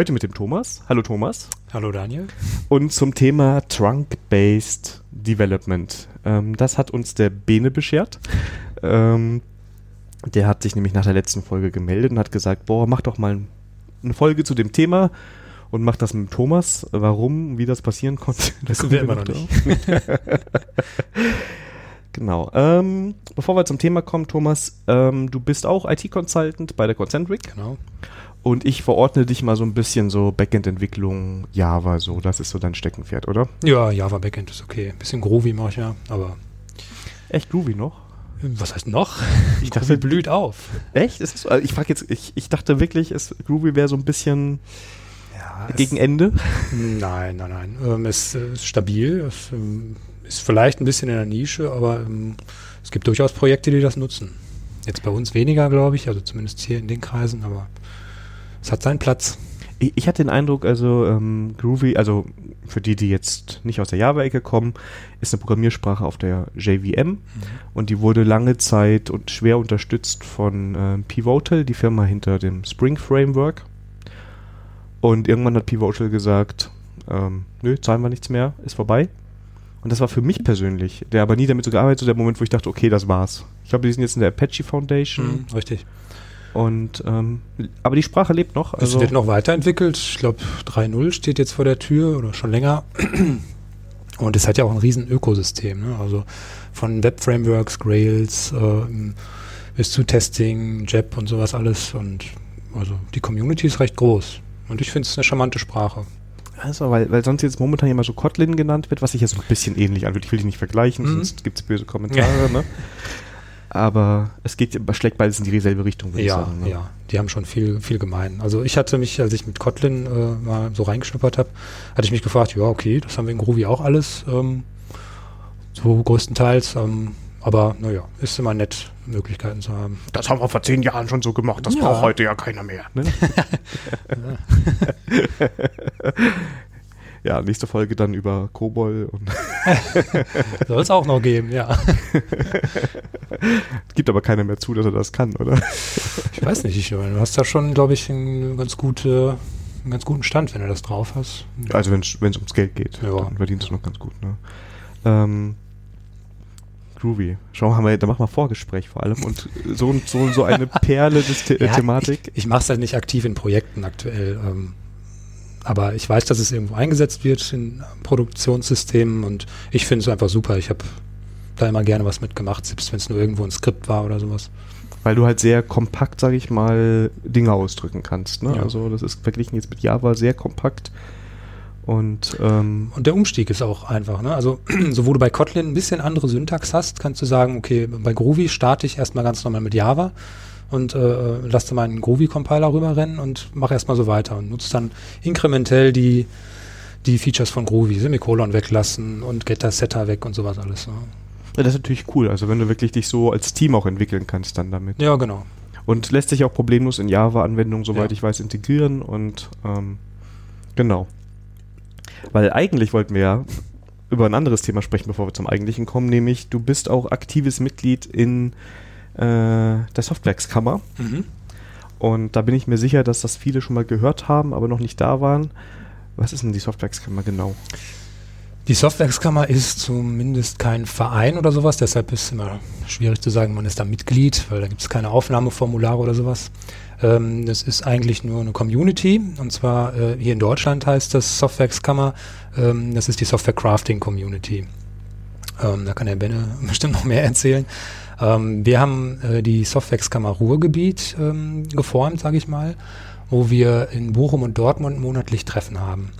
Heute mit dem Thomas. Hallo Thomas. Hallo Daniel. Und zum Thema Trunk-Based Development. Ähm, das hat uns der Bene beschert. Ähm, der hat sich nämlich nach der letzten Folge gemeldet und hat gesagt, boah, mach doch mal eine Folge zu dem Thema und mach das mit Thomas. Warum, wie das passieren konnte, das wissen wir immer noch nicht. genau. Ähm, bevor wir zum Thema kommen, Thomas, ähm, du bist auch IT-Consultant bei der Concentric. Genau. Und ich verordne dich mal so ein bisschen so Backend-Entwicklung, Java, so. Das ist so dein Steckenpferd, oder? Ja, Java Backend ist okay. Bisschen Groovy mache ich ja, aber. Echt Groovy noch? Was heißt noch? Ich dachte, blüht auf. Echt? Ist so? Also ich frage jetzt, ich, ich dachte wirklich, es, Groovy wäre so ein bisschen ja, gegen Ende. Nein, nein, nein. Ähm, es ist stabil. Es ähm, ist vielleicht ein bisschen in der Nische, aber ähm, es gibt durchaus Projekte, die das nutzen. Jetzt bei uns weniger, glaube ich, also zumindest hier in den Kreisen, aber es hat seinen Platz. Ich, ich hatte den Eindruck, also ähm, Groovy, also für die, die jetzt nicht aus der Java-Ecke kommen, ist eine Programmiersprache auf der JVM mhm. und die wurde lange Zeit und schwer unterstützt von äh, Pivotal, die Firma hinter dem Spring Framework. Und irgendwann hat Pivotal gesagt, ähm, nö, zahlen wir nichts mehr, ist vorbei. Und das war für mich persönlich, der aber nie damit so gearbeitet, der Moment, wo ich dachte, okay, das war's. Ich glaube, die sind jetzt in der Apache Foundation. Mhm, richtig. Und ähm, aber die Sprache lebt noch. Also es wird noch weiterentwickelt. Ich glaube 3.0 steht jetzt vor der Tür oder schon länger. Und es hat ja auch ein riesen Ökosystem. Ne? Also von Web-Frameworks, Grails äh, bis zu Testing, JEP und sowas alles. Und also die Community ist recht groß. Und ich finde es eine charmante Sprache. Also, weil, weil sonst jetzt momentan immer so Kotlin genannt wird, was sich jetzt ein bisschen ähnlich anfühlt. Ich will die nicht vergleichen, mhm. sonst gibt es böse Kommentare. ne? Aber es geht, schlägt beides in dieselbe Richtung, würde ja, ich sagen. Ne? Ja, die haben schon viel, viel gemein. Also ich hatte mich, als ich mit Kotlin äh, mal so reingeschnuppert habe, hatte ich mich gefragt, ja, okay, das haben wir in Groovy auch alles, ähm, so größtenteils. Ähm, aber naja, ist immer nett, Möglichkeiten zu haben. Das haben wir vor zehn Jahren schon so gemacht, das ja. braucht heute ja keiner mehr. Ne? ja, nächste Folge dann über Kobol. Soll es auch noch geben, ja. Gibt aber keiner mehr zu, dass er das kann, oder? Ich weiß nicht, ich, du hast da schon, glaube ich, einen ganz, gute, einen ganz guten Stand, wenn du das drauf hast. Also wenn es ums Geld geht, ja. dann verdienst du noch ganz gut. Ne? Ähm, Groovy. Schau mal, da machen wir Vorgespräch vor allem und so so, so eine Perle des The ja, Thematik. Ich, ich mache es halt nicht aktiv in Projekten aktuell. Ähm, aber ich weiß, dass es irgendwo eingesetzt wird in Produktionssystemen und ich finde es einfach super. Ich habe da immer gerne was mitgemacht, selbst wenn es nur irgendwo ein Skript war oder sowas. Weil du halt sehr kompakt, sage ich mal, Dinge ausdrücken kannst. Ne? Ja. Also das ist verglichen jetzt mit Java sehr kompakt. Und, ähm und der Umstieg ist auch einfach. Ne? Also so wo du bei Kotlin ein bisschen andere Syntax hast, kannst du sagen, okay, bei Groovy starte ich erstmal ganz normal mit Java und äh, lass da mal einen Groovy-Compiler rüberrennen und mach erstmal so weiter und nutzt dann inkrementell die, die Features von Groovy, Semikolon weglassen und Getter, Setter weg und sowas alles. Ne? Ja, das ist natürlich cool, also wenn du wirklich dich so als Team auch entwickeln kannst dann damit. Ja, genau. Und lässt sich auch problemlos in Java-Anwendungen, soweit ja. ich weiß, integrieren und ähm, genau. Weil eigentlich wollten wir ja über ein anderes Thema sprechen, bevor wir zum eigentlichen kommen, nämlich du bist auch aktives Mitglied in äh, der Softwerkskammer. Mhm. Und da bin ich mir sicher, dass das viele schon mal gehört haben, aber noch nicht da waren. Was ist denn die Softwerkskammer genau? Die Softwerkskammer ist zumindest kein Verein oder sowas, deshalb ist es immer schwierig zu sagen, man ist da Mitglied, weil da gibt es keine Aufnahmeformulare oder sowas. Ähm, das ist eigentlich nur eine Community und zwar äh, hier in Deutschland heißt das Softwerkskammer, ähm, das ist die Software Crafting Community. Ähm, da kann der Benne bestimmt noch mehr erzählen. Ähm, wir haben äh, die Softwax-Kammer Ruhrgebiet ähm, geformt, sage ich mal, wo wir in Bochum und Dortmund monatlich Treffen haben.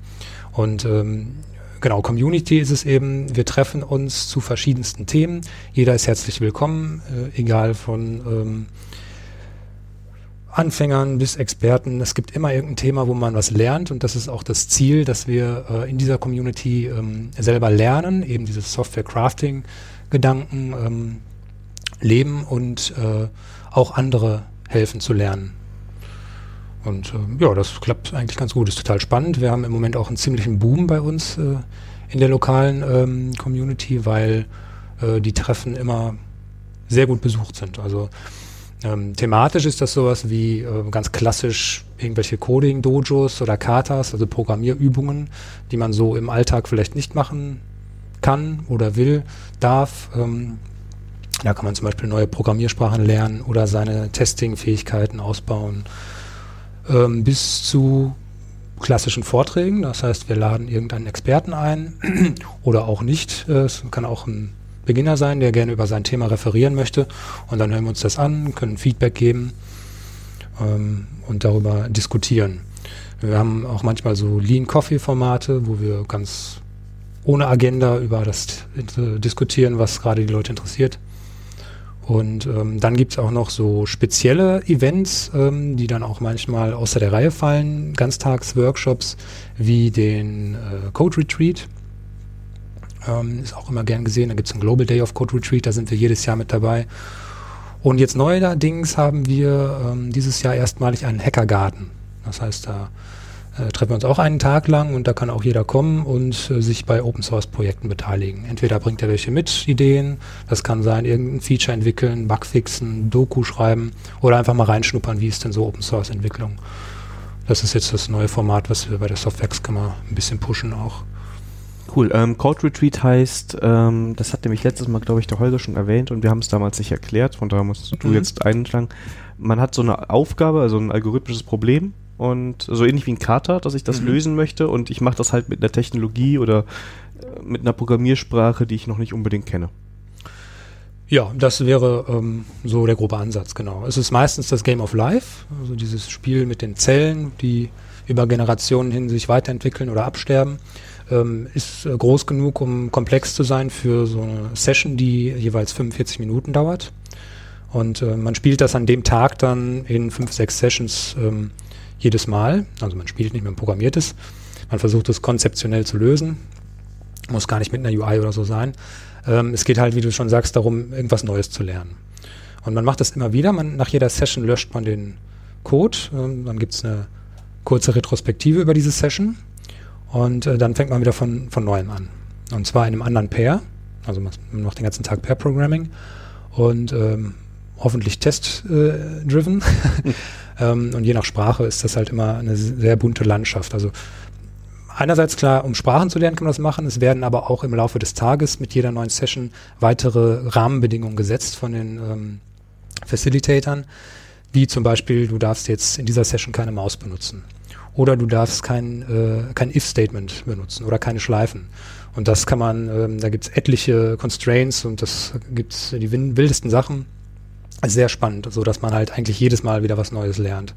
Und ähm, genau, Community ist es eben, wir treffen uns zu verschiedensten Themen. Jeder ist herzlich willkommen, äh, egal von ähm, Anfängern bis Experten. Es gibt immer irgendein Thema, wo man was lernt und das ist auch das Ziel, dass wir äh, in dieser Community ähm, selber lernen, eben dieses Software-Crafting-Gedanken ähm, leben und äh, auch andere helfen zu lernen. Und äh, ja, das klappt eigentlich ganz gut. Ist total spannend. Wir haben im Moment auch einen ziemlichen Boom bei uns äh, in der lokalen ähm, Community, weil äh, die Treffen immer sehr gut besucht sind. Also ähm, thematisch ist das sowas wie äh, ganz klassisch irgendwelche Coding-Dojos oder Katas, also Programmierübungen, die man so im Alltag vielleicht nicht machen kann oder will, darf. Ähm, da kann man zum Beispiel neue Programmiersprachen lernen oder seine Testing-Fähigkeiten ausbauen. Ähm, bis zu klassischen Vorträgen. Das heißt, wir laden irgendeinen Experten ein oder auch nicht. Äh, es kann auch ein Beginner sein, der gerne über sein Thema referieren möchte. Und dann hören wir uns das an, können Feedback geben ähm, und darüber diskutieren. Wir haben auch manchmal so Lean Coffee Formate, wo wir ganz ohne Agenda über das äh, diskutieren, was gerade die Leute interessiert. Und ähm, dann gibt es auch noch so spezielle Events, ähm, die dann auch manchmal außer der Reihe fallen. Ganztagsworkshops wie den äh, Code Retreat. Ähm, ist auch immer gern gesehen. Da gibt es einen Global Day of Code Retreat, da sind wir jedes Jahr mit dabei. Und jetzt neuerdings haben wir ähm, dieses Jahr erstmalig einen Hackergarten. Das heißt, da äh, treffen wir uns auch einen Tag lang und da kann auch jeder kommen und äh, sich bei Open Source Projekten beteiligen. Entweder bringt er welche mit, Ideen, das kann sein, irgendein Feature entwickeln, Bug fixen, Doku schreiben oder einfach mal reinschnuppern, wie ist denn so Open Source Entwicklung. Das ist jetzt das neue Format, was wir bei der Softwarekammer ein bisschen pushen auch. Cool. Ähm, Code Retreat heißt, ähm, das hat nämlich letztes Mal, glaube ich, der Holger schon erwähnt und wir haben es damals nicht erklärt, von daher musst du mhm. jetzt einschlagen. Man hat so eine Aufgabe, also ein algorithmisches Problem und so ähnlich wie ein Kater, dass ich das mhm. lösen möchte und ich mache das halt mit einer Technologie oder äh, mit einer Programmiersprache, die ich noch nicht unbedingt kenne. Ja, das wäre ähm, so der grobe Ansatz, genau. Es ist meistens das Game of Life, also dieses Spiel mit den Zellen, die über Generationen hin sich weiterentwickeln oder absterben ähm, ist äh, groß genug, um komplex zu sein für so eine Session, die jeweils 45 Minuten dauert. Und äh, man spielt das an dem Tag dann in fünf, sechs Sessions ähm, jedes Mal. Also man spielt nicht, man programmiert es. Man versucht es konzeptionell zu lösen. Muss gar nicht mit einer UI oder so sein. Ähm, es geht halt, wie du schon sagst, darum, irgendwas Neues zu lernen. Und man macht das immer wieder. Man, nach jeder Session löscht man den Code. Ähm, dann gibt es eine kurze Retrospektive über diese Session. Und äh, dann fängt man wieder von, von neuem an. Und zwar in einem anderen Pair. Also man macht den ganzen Tag Pair-Programming und ähm, hoffentlich test-driven. Äh, ähm, und je nach Sprache ist das halt immer eine sehr bunte Landschaft. Also einerseits klar, um Sprachen zu lernen, kann man das machen. Es werden aber auch im Laufe des Tages mit jeder neuen Session weitere Rahmenbedingungen gesetzt von den ähm, Facilitatern, wie zum Beispiel, du darfst jetzt in dieser Session keine Maus benutzen oder du darfst kein, äh, kein If-Statement benutzen oder keine Schleifen. Und das kann man, ähm, da gibt es etliche Constraints und das gibt es die wildesten Sachen. Sehr spannend, so dass man halt eigentlich jedes Mal wieder was Neues lernt.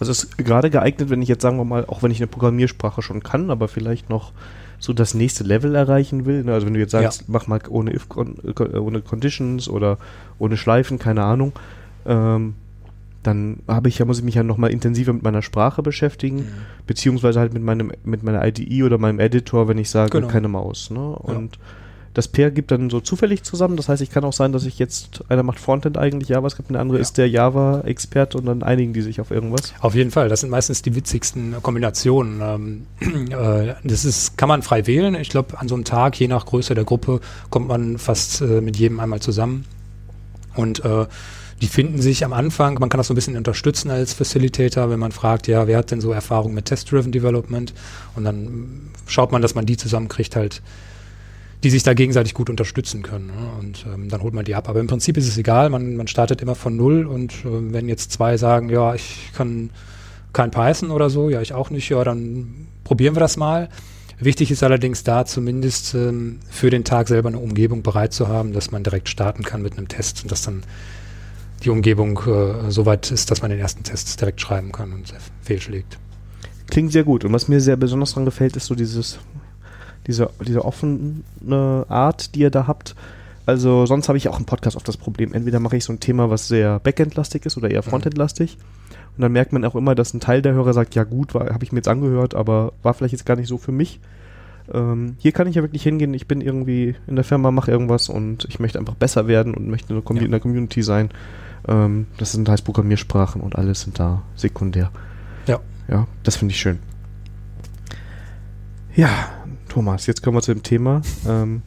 Also es ist gerade geeignet, wenn ich jetzt sagen wir mal, auch wenn ich eine Programmiersprache schon kann, aber vielleicht noch so das nächste Level erreichen will. Ne? Also wenn du jetzt sagst, ja. mach mal ohne if ohne Conditions oder ohne Schleifen, keine Ahnung, ähm, dann habe ich ja, muss ich mich ja nochmal intensiver mit meiner Sprache beschäftigen, mhm. beziehungsweise halt mit meinem, mit meiner IDE oder meinem Editor, wenn ich sage, genau. keine Maus. Ne? Und ja. Das Pair gibt dann so zufällig zusammen. Das heißt, ich kann auch sein, dass ich jetzt, einer macht Frontend eigentlich JavaScript und der andere ja. ist der Java-Experte und dann einigen die sich auf irgendwas. Auf jeden Fall, das sind meistens die witzigsten Kombinationen. Ähm, äh, das ist, kann man frei wählen. Ich glaube, an so einem Tag, je nach Größe der Gruppe, kommt man fast äh, mit jedem einmal zusammen. Und äh, die finden sich am Anfang, man kann das so ein bisschen unterstützen als Facilitator, wenn man fragt, ja, wer hat denn so Erfahrung mit Test-Driven Development? Und dann schaut man, dass man die zusammenkriegt halt, die sich da gegenseitig gut unterstützen können. Ne? Und ähm, dann holt man die ab. Aber im Prinzip ist es egal, man, man startet immer von Null und äh, wenn jetzt zwei sagen, ja, ich kann kein Python oder so, ja, ich auch nicht, ja, dann probieren wir das mal. Wichtig ist allerdings da zumindest ähm, für den Tag selber eine Umgebung bereit zu haben, dass man direkt starten kann mit einem Test und das dann die Umgebung äh, so weit ist, dass man den ersten Test direkt schreiben kann und fehlschlägt. Klingt sehr gut. Und was mir sehr besonders daran gefällt, ist so dieses, diese, diese offene Art, die ihr da habt. Also sonst habe ich auch im Podcast oft das Problem, entweder mache ich so ein Thema, was sehr Backend-lastig ist oder eher Mhm. Frontend-lastig. Und dann merkt man auch immer, dass ein Teil der Hörer sagt, ja gut, habe ich mir jetzt angehört, aber war vielleicht jetzt gar nicht so für mich. Ähm, hier kann ich ja wirklich hingehen, ich bin irgendwie in der Firma, mache irgendwas und ich möchte einfach besser werden und möchte in der, Commu- Ja. in der Community sein. Ähm, das sind heißt Programmiersprachen und alles sind da sekundär. Ja. Ja, das finde ich schön. Ja, Thomas, jetzt kommen wir zu dem Thema. Ähm,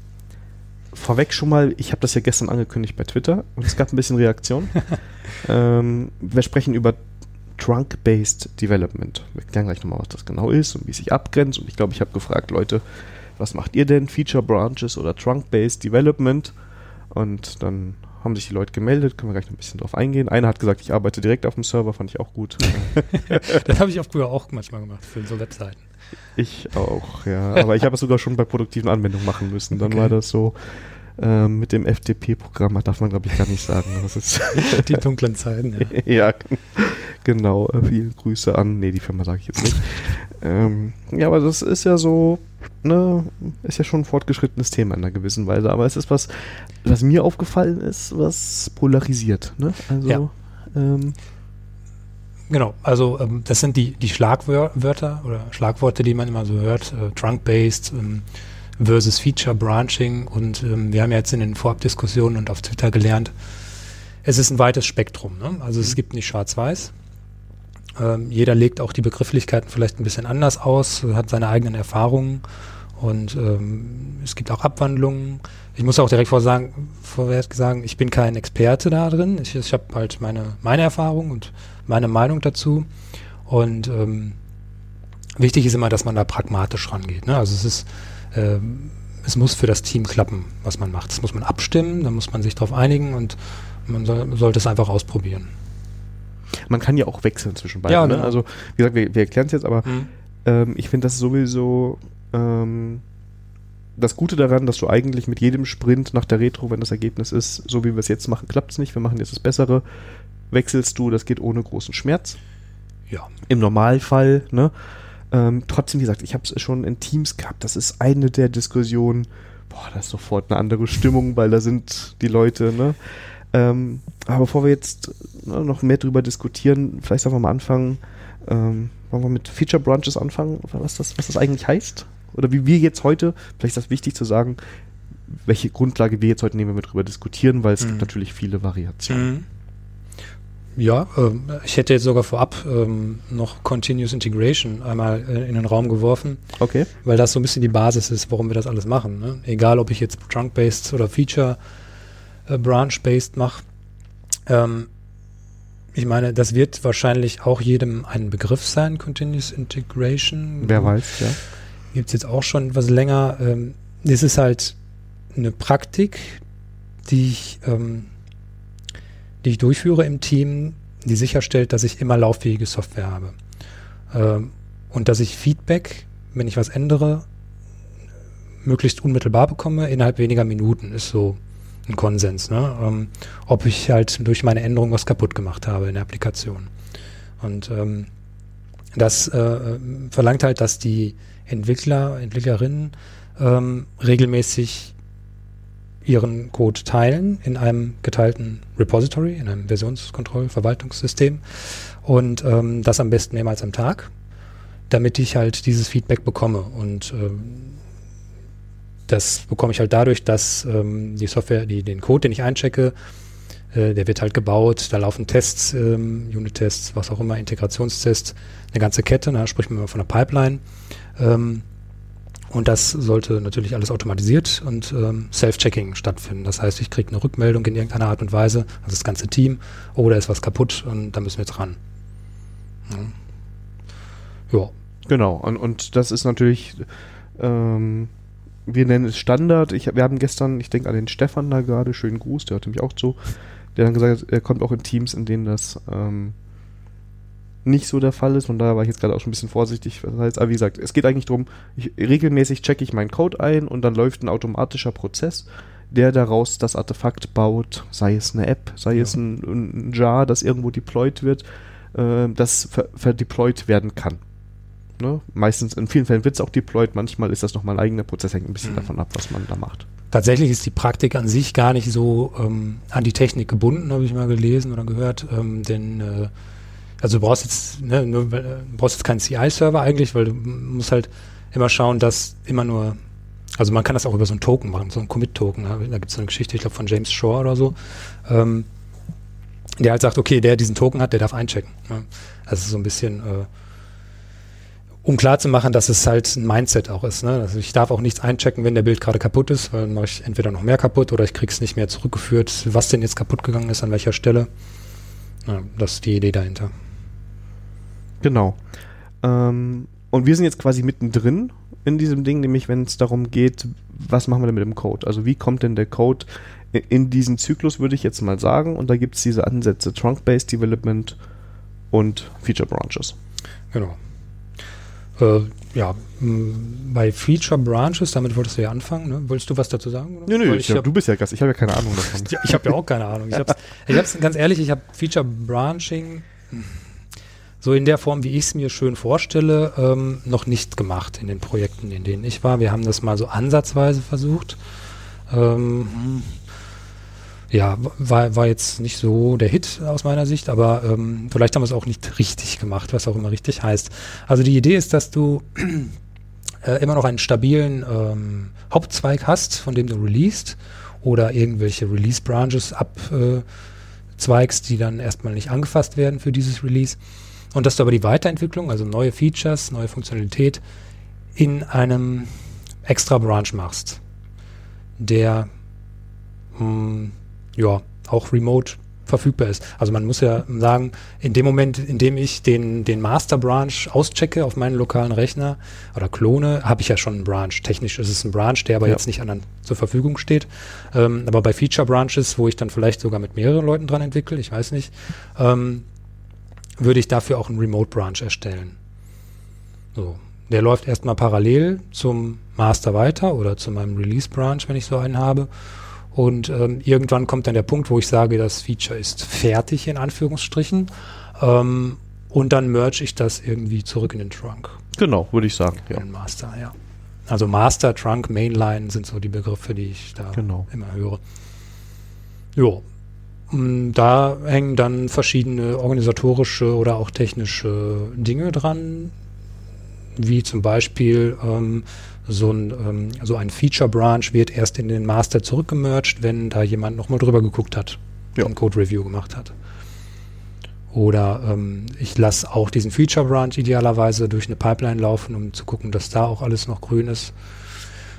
vorweg schon mal, ich habe das ja gestern angekündigt bei Twitter und es gab ein bisschen Reaktion. ähm, wir sprechen über Trunk-Based Development. Wir klären gleich nochmal, was das genau ist und wie es sich abgrenzt. Und ich glaube, ich habe gefragt, Leute, was macht ihr denn? Feature Branches oder Trunk-Based Development? Und dann haben sich die Leute gemeldet, können wir gleich noch ein bisschen drauf eingehen. Einer hat gesagt, ich arbeite direkt auf dem Server, fand ich auch gut. Das habe ich auch früher auch manchmal gemacht für so Webseiten. Ich auch, ja. Aber ich habe es sogar schon bei produktiven Anwendungen machen müssen. Dann Okay. war das so, ähm, mit dem FTP-Programm darf man, glaube ich, gar nicht sagen. Das ist Die dunklen Zeiten, ja. ja, genau. Äh, Viele Grüße an. Nee, die Firma sage ich jetzt nicht. ähm, ja, aber das ist ja so, ne, ist ja schon ein fortgeschrittenes Thema in einer gewissen Weise. Aber es ist was, was mir aufgefallen ist, was polarisiert. Ne? Also, Ja. ähm, Genau, also ähm, das sind die, die Schlagwörter oder Schlagworte, die man immer so hört, äh, Trunk-Based ähm, versus Feature-Branching und ähm, wir haben ja jetzt in den Vorabdiskussionen und auf Twitter gelernt, es ist ein weites Spektrum. Ne? Also es gibt nicht schwarz-weiß. Ähm, jeder legt auch die Begrifflichkeiten vielleicht ein bisschen anders aus, hat seine eigenen Erfahrungen und ähm, es gibt auch Abwandlungen. Ich muss auch direkt vor sagen, vorwärts sagen, ich bin kein Experte da drin. Ich, ich habe halt meine, meine Erfahrung und meine Meinung dazu. Und ähm, wichtig ist immer, dass man da pragmatisch rangeht. Ne? Also es ist, ähm, es muss für das Team klappen, was man macht. Das muss man abstimmen, da muss man sich darauf einigen und man soll, sollte es einfach ausprobieren. man kann ja auch wechseln zwischen beiden. Ja, ne? genau. Also, wie gesagt, wir, wir erklären es jetzt, aber Mhm. Ähm, ich finde das sowieso ähm, das Gute daran, dass du eigentlich mit jedem Sprint nach der Retro, wenn das Ergebnis ist, so wie wir es jetzt machen, klappt es nicht, wir machen jetzt das Bessere, wechselst du, das geht ohne großen Schmerz. Ja. Im Normalfall, ne? Ähm, trotzdem, wie gesagt, ich habe es schon in Teams gehabt, das ist eine der Diskussionen, boah, da ist sofort eine andere Stimmung, weil da sind die Leute, ne? Ähm, aber bevor wir jetzt ne, noch mehr drüber diskutieren, vielleicht einfach mal anfangen, ähm, wollen wir mit Feature Branches anfangen, was das, was das eigentlich heißt? Oder wie wir jetzt heute, vielleicht ist das wichtig zu sagen, welche Grundlage wir jetzt heute nehmen, wenn wir drüber diskutieren, weil es Mhm. gibt natürlich viele Variationen. Mhm. Ja, ähm, ich hätte jetzt sogar vorab ähm, noch Continuous Integration einmal äh, in den Raum geworfen, Okay. weil das so ein bisschen die Basis ist, warum wir das alles machen. Ne? Egal, ob ich jetzt Trunk-based oder Feature-Branch-based mache. Ähm, ich meine, das wird wahrscheinlich auch jedem ein Begriff sein, Continuous Integration. Wer weiß, ja. gibt es jetzt auch schon etwas länger. Ähm, es ist halt eine Praktik, die ich, die ich durchführe im Team, die sicherstellt, dass ich immer lauffähige Software habe. Ähm, und dass ich Feedback, wenn ich was ändere, möglichst unmittelbar bekomme, innerhalb weniger Minuten, ist so ein Konsens. Ne? Ähm, ob ich halt durch meine Änderung was kaputt gemacht habe in der Applikation. Und ähm, das äh, verlangt halt, dass die Entwickler, Entwicklerinnen ähm, regelmäßig ihren Code teilen in einem geteilten Repository, in einem Versionskontrollverwaltungssystem und ähm, das am besten mehrmals am Tag, damit ich halt dieses Feedback bekomme. Und ähm, das bekomme ich halt dadurch, dass ähm, die Software, die, den Code, den ich einchecke, äh, der wird halt gebaut, da laufen Tests, ähm, Unit-Tests, was auch immer, Integrationstests, eine ganze Kette, da spricht man immer von einer Pipeline. Und das sollte natürlich alles automatisiert und ähm, Self-Checking stattfinden. Das heißt, ich kriege eine Rückmeldung in irgendeiner Art und Weise, also das ganze Team, oh, ist was kaputt und da müssen wir jetzt ran. Ja. ja. Genau, und, und das ist natürlich, ähm, wir nennen es Standard. Ich, wir haben gestern, ich denke an den Stefan da gerade, schönen Gruß, der hört nämlich auch zu, der dann gesagt hat, er kommt auch in Teams, in denen das ähm, nicht so der Fall ist. Von daher war ich jetzt gerade auch schon ein bisschen vorsichtig. Das heißt, aber wie gesagt, es geht eigentlich darum, ich, regelmäßig checke ich meinen Code ein und dann läuft ein automatischer Prozess, der daraus das Artefakt baut, sei es eine App, sei Ja. es ein, ein Jar, das irgendwo deployed wird, äh, das ver, verdeployed werden kann. Ne? Meistens, in vielen Fällen wird es auch deployed, manchmal ist das nochmal ein eigener Prozess, hängt ein bisschen Mhm. davon ab, was man da macht. tatsächlich ist die Praktik an sich gar nicht so ähm, an die Technik gebunden, habe ich mal gelesen oder gehört. Ähm, denn äh, also du brauchst jetzt, ne, du brauchst jetzt keinen CI-Server eigentlich, weil du musst halt immer schauen, dass immer nur, also man kann das auch über so einen Token machen, so einen Commit-Token. Da gibt es so eine Geschichte, ich glaube von James Shore oder so, ähm, der halt sagt, okay, der diesen Token hat, der darf einchecken. Ne? Also so ein bisschen äh, um klar zu machen, dass es halt ein Mindset auch ist. Ne? Also ich darf auch nichts einchecken, wenn der Bild gerade kaputt ist, weil dann mache ich entweder noch mehr kaputt oder ich kriege es nicht mehr zurückgeführt, was denn jetzt kaputt gegangen ist, an welcher Stelle. Ja, das ist die Idee dahinter. Genau. Ähm, und wir sind jetzt quasi mittendrin in diesem Ding, nämlich wenn es darum geht, was machen wir denn mit dem Code? Also wie kommt denn der Code in diesen Zyklus, würde ich jetzt mal sagen. Und da gibt es diese Ansätze Trunk-Based Development und Feature Branches. Genau. Äh, ja, bei Feature Branches, damit wolltest du ja anfangen, ne? Wolltest du was dazu sagen? Oder? Nö, nö, ich, hab, du bist ja Gast, ich habe ja keine Ahnung davon. ich habe ja auch keine Ahnung. Ich habe ich ganz ehrlich, ich habe Feature Branching so in der Form, wie ich es mir schön vorstelle, ähm, noch nicht gemacht in den Projekten, in denen ich war. Wir haben das mal so ansatzweise versucht. Ähm, ja, war, war jetzt nicht so der Hit aus meiner Sicht, aber ähm, vielleicht haben wir es auch nicht richtig gemacht, was auch immer richtig heißt. Also die Idee ist, dass du äh, immer noch einen stabilen ähm, Hauptzweig hast, von dem du released oder irgendwelche Release-Branches abzweigst, äh, die dann erstmal nicht angefasst werden für dieses Release. Und dass du aber die Weiterentwicklung, also neue Features, neue Funktionalität in einem extra Branch machst, der mh, hm, ja, auch remote verfügbar ist. Also man muss ja sagen, in dem Moment, in dem ich den, den Master Branch auschecke auf meinen lokalen Rechner oder klone, habe ich ja schon einen Branch. Technisch ist es ein Branch, der aber ja. jetzt nicht anderen zur Verfügung steht. Ähm, aber bei Feature Branches, wo ich dann vielleicht sogar mit mehreren Leuten dran entwickle, ich weiß nicht, ähm, würde ich dafür auch einen Remote Branch erstellen. So. Der läuft erstmal parallel zum Master weiter oder zu meinem Release Branch, wenn ich so einen habe. Und ähm, irgendwann kommt dann der Punkt, wo ich sage, das Feature ist fertig, in Anführungsstrichen. Ähm, und dann merge ich das irgendwie zurück in den Trunk. Genau, würde ich sagen. Ja. In den Master, ja. Also Master, Trunk, Mainline sind so die Begriffe, die ich da genau. immer höre. Jo. Da hängen dann verschiedene organisatorische oder auch technische Dinge dran, wie zum Beispiel ähm, so ein, ähm, so ein Feature-Branch wird erst in den Master zurückgemerged, wenn da jemand nochmal drüber geguckt hat ja. und Code-Review gemacht hat. Oder ähm, ich lasse auch diesen Feature-Branch idealerweise durch eine Pipeline laufen, um zu gucken, dass da auch alles noch grün ist.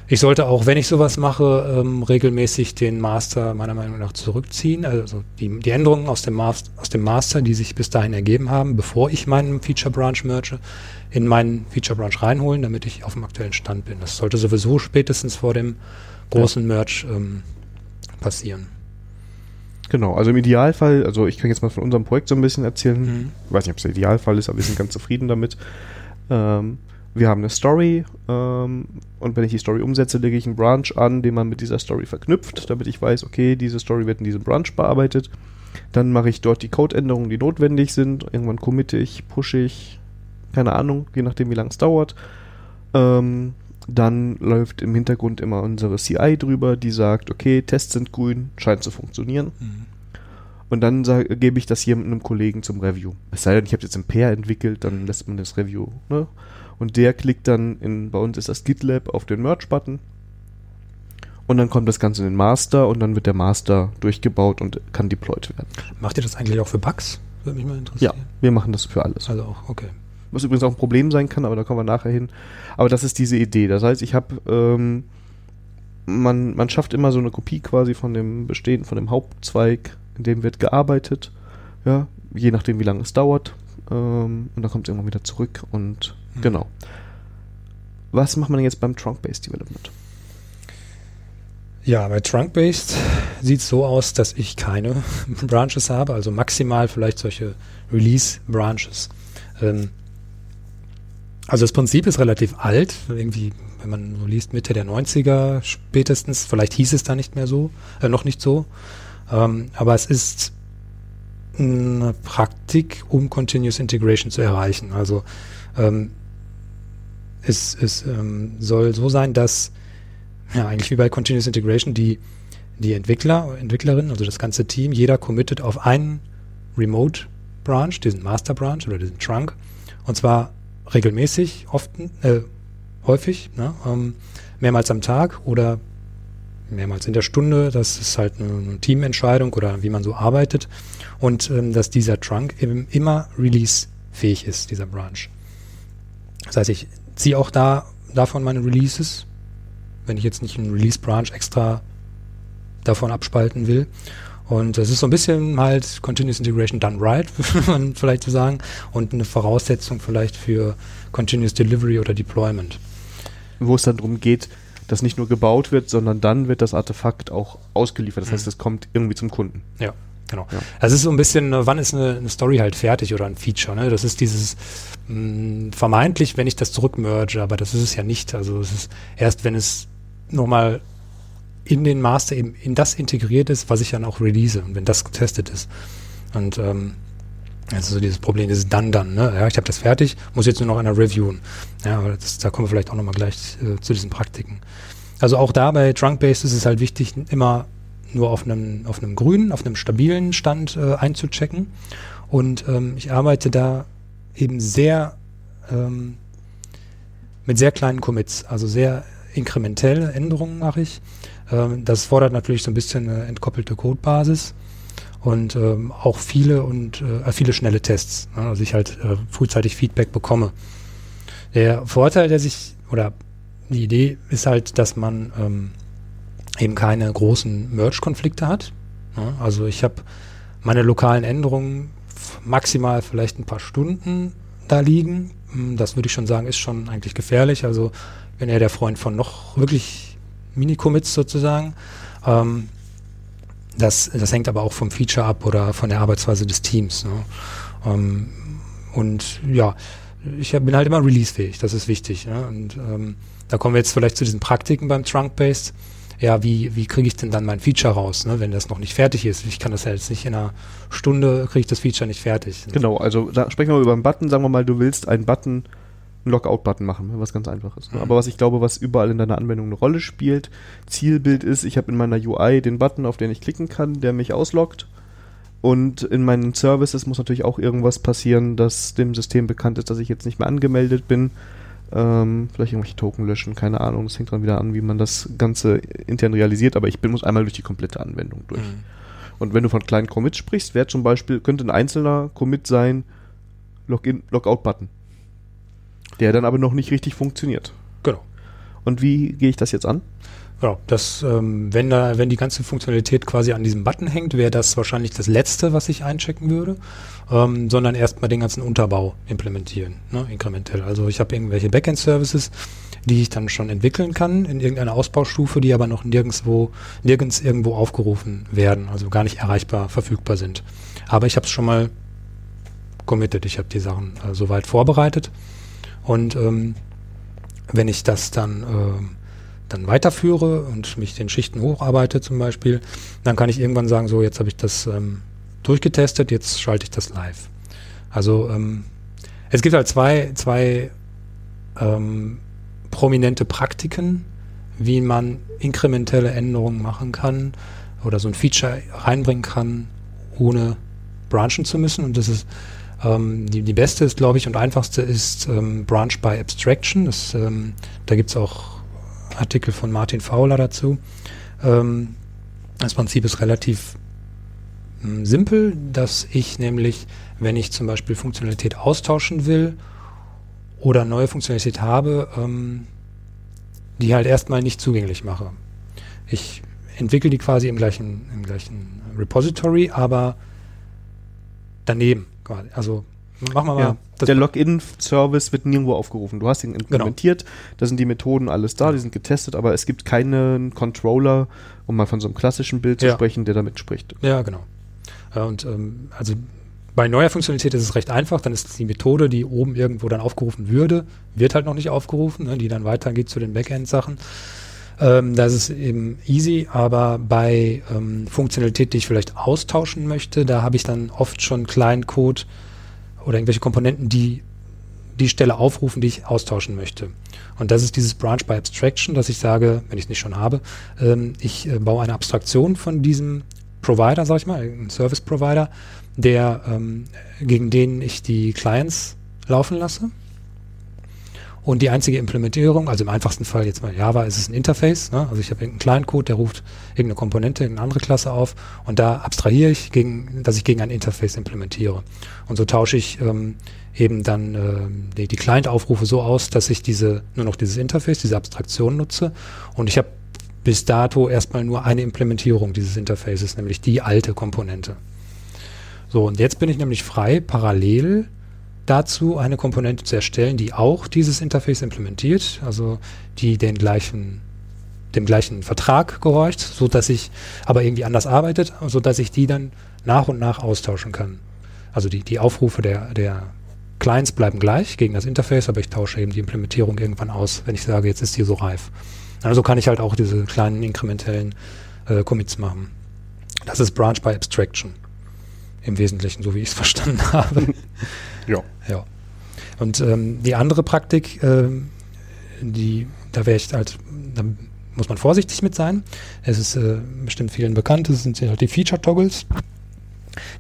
Ich sollte auch, wenn ich sowas mache, ähm, regelmäßig den Master meiner Meinung nach zurückziehen. Also die, die Änderungen aus dem, Master, aus dem Master, die sich bis dahin ergeben haben, bevor ich meinen Feature Branch merge, in meinen Feature Branch reinholen, damit ich auf dem aktuellen Stand bin. Das sollte sowieso spätestens vor dem großen Merge ähm, passieren. Genau, also im Idealfall, also ich kann jetzt mal von unserem Projekt so ein bisschen erzählen. Mhm. Ich weiß nicht, ob es der Idealfall ist, aber wir sind ganz zufrieden damit. Ähm, wir haben eine Story ähm, und wenn ich die Story umsetze, lege ich einen Branch an, den man mit dieser Story verknüpft, damit ich weiß, okay, diese Story wird in diesem Branch bearbeitet. Dann mache ich dort die Codeänderungen, die notwendig sind. Irgendwann committe ich, pushe ich, keine Ahnung, je nachdem, wie lange es dauert. Ähm, dann läuft im Hintergrund immer unsere CI drüber, die sagt, okay, Tests sind grün, scheint zu funktionieren. Mhm. Und dann gebe ich das hier mit einem Kollegen zum Review. Es sei denn, ich habe jetzt im Pair entwickelt, dann lässt man das Review. Ne? Und der klickt dann in, bei uns ist das GitLab auf den Merge-Button. Und dann kommt das Ganze in den Master und dann wird der Master durchgebaut und kann deployed werden. Macht ihr das eigentlich auch für Bugs? Würde mich mal interessieren. Ja, wir machen das für alles. Also auch, okay. Was übrigens auch ein Problem sein kann, aber da kommen wir nachher hin. Aber das ist diese Idee. Das heißt, ich habe, ähm, man, man schafft immer so eine Kopie quasi von dem Bestehen, von dem Hauptzweig, in dem wird gearbeitet. Ja, je nachdem, wie lange es dauert. Ähm, und dann kommt es irgendwann wieder zurück und mhm. genau. Was macht man jetzt beim Trunk-Based Development? Ja, bei Trunk-Based sieht es so aus, dass ich keine Branches habe, also maximal vielleicht solche Release-Branches. Ähm, also das Prinzip ist relativ alt, irgendwie, wenn man so liest, Mitte der 90er spätestens, vielleicht hieß es da nicht mehr so, äh, noch nicht so. Ähm, aber es ist eine Praktik, um Continuous Integration zu erreichen. Also ähm, es, es ähm, soll so sein, dass ja, eigentlich wie bei Continuous Integration, die, die Entwickler, Entwicklerinnen, also das ganze Team, jeder committet auf einen Remote Branch, diesen Master Branch oder diesen Trunk. Und zwar regelmäßig, oft, äh, häufig, ne, ähm, mehrmals am Tag oder mehrmals in der Stunde. Das ist halt eine, Teamentscheidung oder wie man so arbeitet. Und ähm, dass dieser Trunk eben immer release-fähig ist, dieser Branch. Das heißt, ich ziehe auch da davon meine Releases, wenn ich jetzt nicht einen Release-Branch extra davon abspalten will. Und das ist so ein bisschen halt Continuous Integration done right, würde man vielleicht so sagen, und eine Voraussetzung vielleicht für Continuous Delivery oder Deployment. Wo es dann darum geht, dass nicht nur gebaut wird, sondern dann wird das Artefakt auch ausgeliefert. Das mhm. heißt, es kommt irgendwie zum Kunden. Ja, genau. Ja. Also es ist so ein bisschen, äh, wann ist eine, eine Story halt fertig oder ein Feature? Ne? Das ist dieses mh, mm, vermeintlich, wenn ich das zurückmerge, aber das ist es ja nicht. Also es ist erst, wenn es nochmal in den Master eben in das integriert ist, was ich dann auch release und wenn das getestet ist. Und ähm, also so dieses Problem, dieses dann dann, ne? Ja, ich habe das fertig, muss jetzt nur noch einer reviewen. Ja, aber das, da kommen wir vielleicht auch nochmal gleich äh, zu diesen Praktiken. Also auch da bei Trunk-Based ist es halt wichtig, immer nur auf einem, auf einem grünen, auf einem stabilen Stand äh, einzuchecken. Und ähm, ich arbeite da eben sehr ähm, mit sehr kleinen Commits, also sehr inkrementelle Änderungen mache ich. Ähm, das fordert natürlich so ein bisschen eine entkoppelte Codebasis und ähm, auch viele und äh, viele schnelle Tests, ne? also ich halt äh, frühzeitig Feedback bekomme. Der Vorteil, der sich, oder die Idee ist halt, dass man ähm, eben keine großen Merge-Konflikte hat. Ne? Also ich habe meine lokalen Änderungen maximal vielleicht ein paar Stunden da liegen. Hm, das würde ich schon sagen, ist schon eigentlich gefährlich. Also ich bin eher der Freund von noch wirklich Mini-Commits sozusagen. Ähm, das, das hängt aber auch vom Feature ab oder von der Arbeitsweise des Teams. Ne? Ähm, und ja, ich bin halt immer releasefähig, das ist wichtig. Ne? Und ähm, da kommen wir jetzt vielleicht zu diesen Praktiken beim Trunk-Based. Ja, wie, wie kriege ich denn dann mein Feature raus, ne, wenn das noch nicht fertig ist? Ich kann das ja jetzt nicht in einer Stunde, kriege ich das Feature nicht fertig. Genau, also da sprechen wir mal über einen Button. Sagen wir mal, du willst einen Button einen Lockout-Button machen, was ganz einfach ist. Ne? Mhm. Aber was ich glaube, was überall in deiner Anwendung eine Rolle spielt, Zielbild ist, ich habe in meiner UI den Button, auf den ich klicken kann, der mich ausloggt. Und in meinen Services muss natürlich auch irgendwas passieren, dass dem System bekannt ist, dass ich jetzt nicht mehr angemeldet bin. Ähm, vielleicht irgendwelche Token löschen, keine Ahnung. Es hängt dann wieder an, wie man das Ganze intern realisiert, aber ich bin, muss einmal durch die komplette Anwendung durch. Mhm. Und wenn du von kleinen Commits sprichst, wäre zum Beispiel, könnte ein einzelner Commit sein, Login, Logout-Button der dann aber noch nicht richtig funktioniert. Genau. Und wie gehe ich das jetzt an? Genau, das, ähm, wenn da, wenn die ganze Funktionalität quasi an diesem Button hängt, wäre das wahrscheinlich das Letzte, was ich einchecken würde, ähm, sondern erstmal den ganzen Unterbau implementieren, ne, inkrementell. Also ich habe irgendwelche Backend-Services, die ich dann schon entwickeln kann in irgendeiner Ausbaustufe, die aber noch nirgendwo, nirgends irgendwo aufgerufen werden, also gar nicht erreichbar, verfügbar sind. Aber ich habe es schon mal committed, ich habe die Sachen äh, soweit vorbereitet und ähm, wenn ich das dann, äh, dann weiterführe und mich den Schichten hocharbeite zum Beispiel, dann kann ich irgendwann sagen, so jetzt habe ich das ähm, durchgetestet, jetzt schalte ich das live. Also ähm, es gibt halt zwei, zwei ähm, prominente Praktiken, wie man inkrementelle Änderungen machen kann oder so ein Feature reinbringen kann, ohne branchen zu müssen. Und das ist ähm, die, die beste ist, glaube ich, und einfachste ist ähm, Branch by Abstraction. Das, ähm, da gibt es auch Artikel von Martin Fowler dazu. Ähm, das Prinzip ist relativ simpel, dass ich nämlich, wenn ich zum Beispiel Funktionalität austauschen will oder neue Funktionalität habe, ähm, die halt erstmal nicht zugänglich mache. Ich entwickle die quasi im gleichen, im gleichen Repository, aber daneben quasi. Also machen wir mal. Ja, der Login-Service wird nirgendwo aufgerufen. Du hast ihn genau. implementiert, genau. da sind die Methoden alles da, die sind getestet, aber es gibt keinen Controller, um mal von so einem klassischen Bild zu ja. sprechen, der damit spricht. Ja, genau. Und ähm, also bei neuer Funktionalität ist es recht einfach, dann ist die Methode, die oben irgendwo dann aufgerufen würde, wird halt noch nicht aufgerufen, ne, die dann weitergeht zu den Backend-Sachen. Ähm, das ist eben easy, aber bei ähm, Funktionalität, die ich vielleicht austauschen möchte, da habe ich dann oft schon kleinen Code oder irgendwelche Komponenten, die die Stelle aufrufen, die ich austauschen möchte. Und das ist dieses Branch by Abstraction, dass ich sage, wenn ich es nicht schon habe, ähm, ich äh, baue eine Abstraktion von diesem Provider, sag ich mal, einen Service Provider, der ähm, gegen den ich die Clients laufen lasse. Und die einzige Implementierung, also im einfachsten Fall jetzt bei Java ist es ein Interface. Ne? Also ich habe irgendeinen Client-Code, der ruft irgendeine Komponente, irgendeine andere Klasse auf und da abstrahiere ich, gegen, dass ich gegen ein Interface implementiere. Und so tausche ich ähm, eben dann äh, die, die Client-Aufrufe so aus, dass ich diese nur noch dieses Interface, diese Abstraktion nutze. Und ich habe bis dato erstmal nur eine Implementierung dieses Interfaces, nämlich die alte Komponente. So, und jetzt bin ich nämlich frei, parallel dazu eine Komponente zu erstellen, die auch dieses Interface implementiert, also die den gleichen dem gleichen Vertrag gehorcht, so dass ich aber irgendwie anders arbeitet, so dass ich die dann nach und nach austauschen kann. Also die, die Aufrufe der, der Clients bleiben gleich gegen das Interface, aber ich tausche eben die Implementierung irgendwann aus, wenn ich sage, jetzt ist die so reif. Also kann ich halt auch diese kleinen inkrementellen äh, Commits machen. Das ist Branch by Abstraction. Im Wesentlichen, so wie ich es verstanden habe. ja. Ja. Und ähm, die andere Praktik, äh, die, da wäre ich halt, da muss man vorsichtig mit sein. Es ist äh, bestimmt vielen bekannt, es sind halt die Feature-Toggles.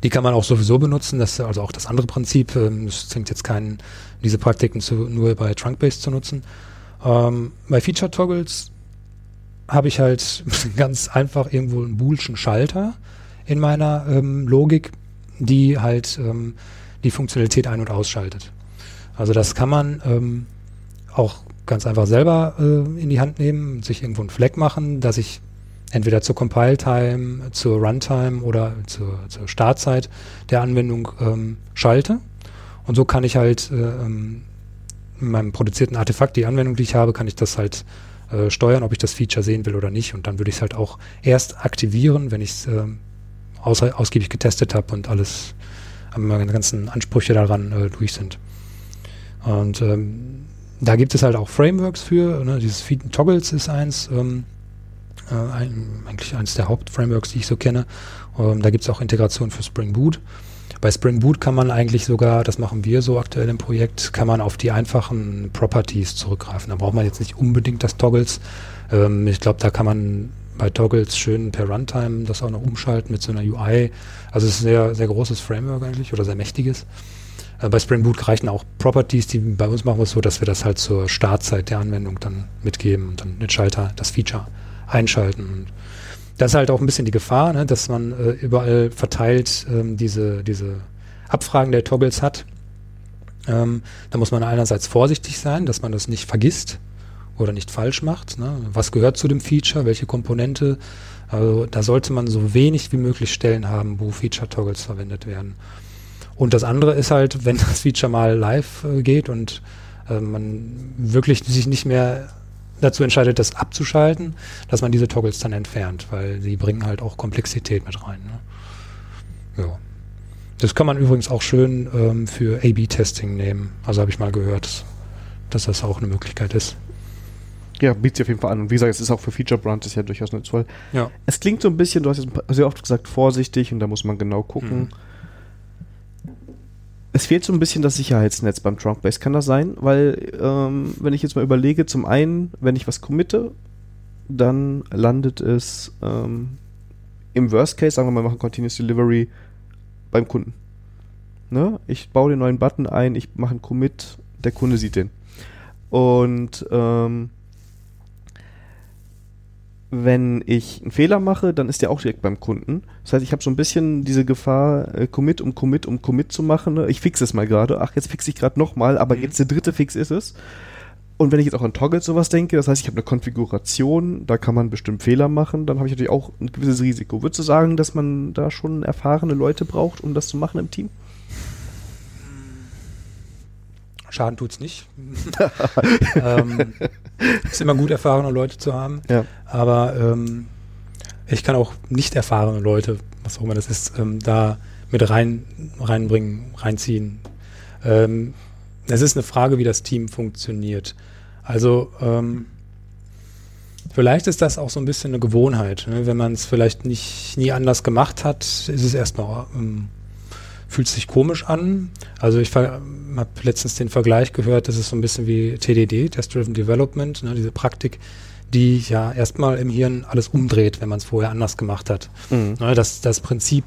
Die kann man auch sowieso benutzen, das ist also auch das andere Prinzip. Ähm, es zwingt jetzt keinen, diese Praktiken zu, nur bei Trunkbase zu nutzen. Ähm, bei Feature-Toggles habe ich halt ganz einfach irgendwo einen boolschen Schalter in meiner ähm, Logik, die halt ähm, die Funktionalität ein- und ausschaltet. Also das kann man ähm, auch ganz einfach selber äh, in die Hand nehmen, sich irgendwo einen Flag machen, dass ich entweder zur Compile-Time, zur Runtime oder zur, zur, Startzeit der Anwendung ähm, schalte. Und so kann ich halt äh, ähm, in meinem produzierten Artefakt, die Anwendung, die ich habe, kann ich das halt äh, steuern, ob ich das Feature sehen will oder nicht. Und dann würde ich es halt auch erst aktivieren, wenn ich es äh, aus, ausgiebig getestet habe und alles, äh, meine ganzen Ansprüche daran äh, durch sind. Und ähm, da gibt es halt auch Frameworks für. Ne? Dieses Feed Toggles ist eins, ähm, äh, ein, eigentlich eines der Hauptframeworks, die ich so kenne. Ähm, da gibt es auch Integration für Spring Boot. Bei Spring Boot kann man eigentlich sogar, das machen wir so aktuell im Projekt, kann man auf die einfachen Properties zurückgreifen. Da braucht man jetzt nicht unbedingt das Toggles. Ähm, ich glaube, da kann man bei Toggles schön per Runtime das auch noch umschalten mit so einer UI. Also es ist ein sehr, sehr großes Framework eigentlich oder sehr mächtiges. Äh, bei Spring Boot reichen auch Properties, die bei uns machen wir so, dass wir das halt zur Startzeit der Anwendung dann mitgeben und dann den Schalter, das Feature einschalten. Und das ist halt auch ein bisschen die Gefahr, ne, dass man äh, überall verteilt ähm, diese, diese Abfragen der Toggles hat. Ähm, da muss man einerseits vorsichtig sein, dass man das nicht vergisst oder nicht falsch macht. Ne? Was gehört zu dem Feature, welche Komponente? Also da sollte man so wenig wie möglich Stellen haben, wo Feature-Toggles verwendet werden. Und das andere ist halt, wenn das Feature mal live äh, geht und äh, man wirklich sich nicht mehr dazu entscheidet, das abzuschalten, dass man diese Toggles dann entfernt, weil sie bringen halt auch Komplexität mit rein. Ne? Ja. Das kann man übrigens auch schön ähm, für A-B-Testing nehmen. Also habe ich mal gehört, dass das auch eine Möglichkeit ist. Ja, bietet sich auf jeden Fall an. Und wie gesagt, es ist auch für Feature Branches ja durchaus nutzvoll. Ja. Es klingt so ein bisschen, du hast jetzt sehr oft gesagt, vorsichtig und da muss man genau gucken. Mhm. Es fehlt so ein bisschen das Sicherheitsnetz beim Trunkbase. Kann das sein? Weil, ähm, wenn ich jetzt mal überlege, zum einen, wenn ich was committe, dann landet es ähm, im Worst Case, sagen wir mal, machen Continuous Delivery beim Kunden. Ne? Ich baue den neuen Button ein, ich mache einen Commit, der Kunde sieht den. Und ähm, wenn ich einen Fehler mache, dann ist der auch direkt beim Kunden. Das heißt, ich habe so ein bisschen diese Gefahr, äh, Commit um Commit um Commit zu machen. Ne? Ich fixe es mal gerade. Ach, jetzt fixe ich gerade nochmal, aber mhm. jetzt der dritte Fix ist es. Und wenn ich jetzt auch an Toggle sowas denke, das heißt, ich habe eine Konfiguration, da kann man bestimmt Fehler machen, dann habe ich natürlich auch ein gewisses Risiko. Würdest du sagen, dass man da schon erfahrene Leute braucht, um das zu machen im Team? Schaden tut es nicht. ähm, ist immer gut, erfahrene Leute zu haben. Ja. Aber ähm, ich kann auch nicht erfahrene Leute, was auch immer das ist, ähm, da mit rein, reinbringen, reinziehen. Ähm, es ist eine Frage, wie das Team funktioniert. Also ähm, vielleicht ist das auch so ein bisschen eine Gewohnheit. Ne? Wenn man es vielleicht nicht nie anders gemacht hat, ist es erstmal ähm, fühlt sich komisch an. Also ich habe letztens den Vergleich gehört, das ist so ein bisschen wie TDD, Test-Driven Development, ne, diese Praktik, die ja erstmal im Hirn alles umdreht, wenn man es vorher anders gemacht hat. Mhm. Ne, das, das Prinzip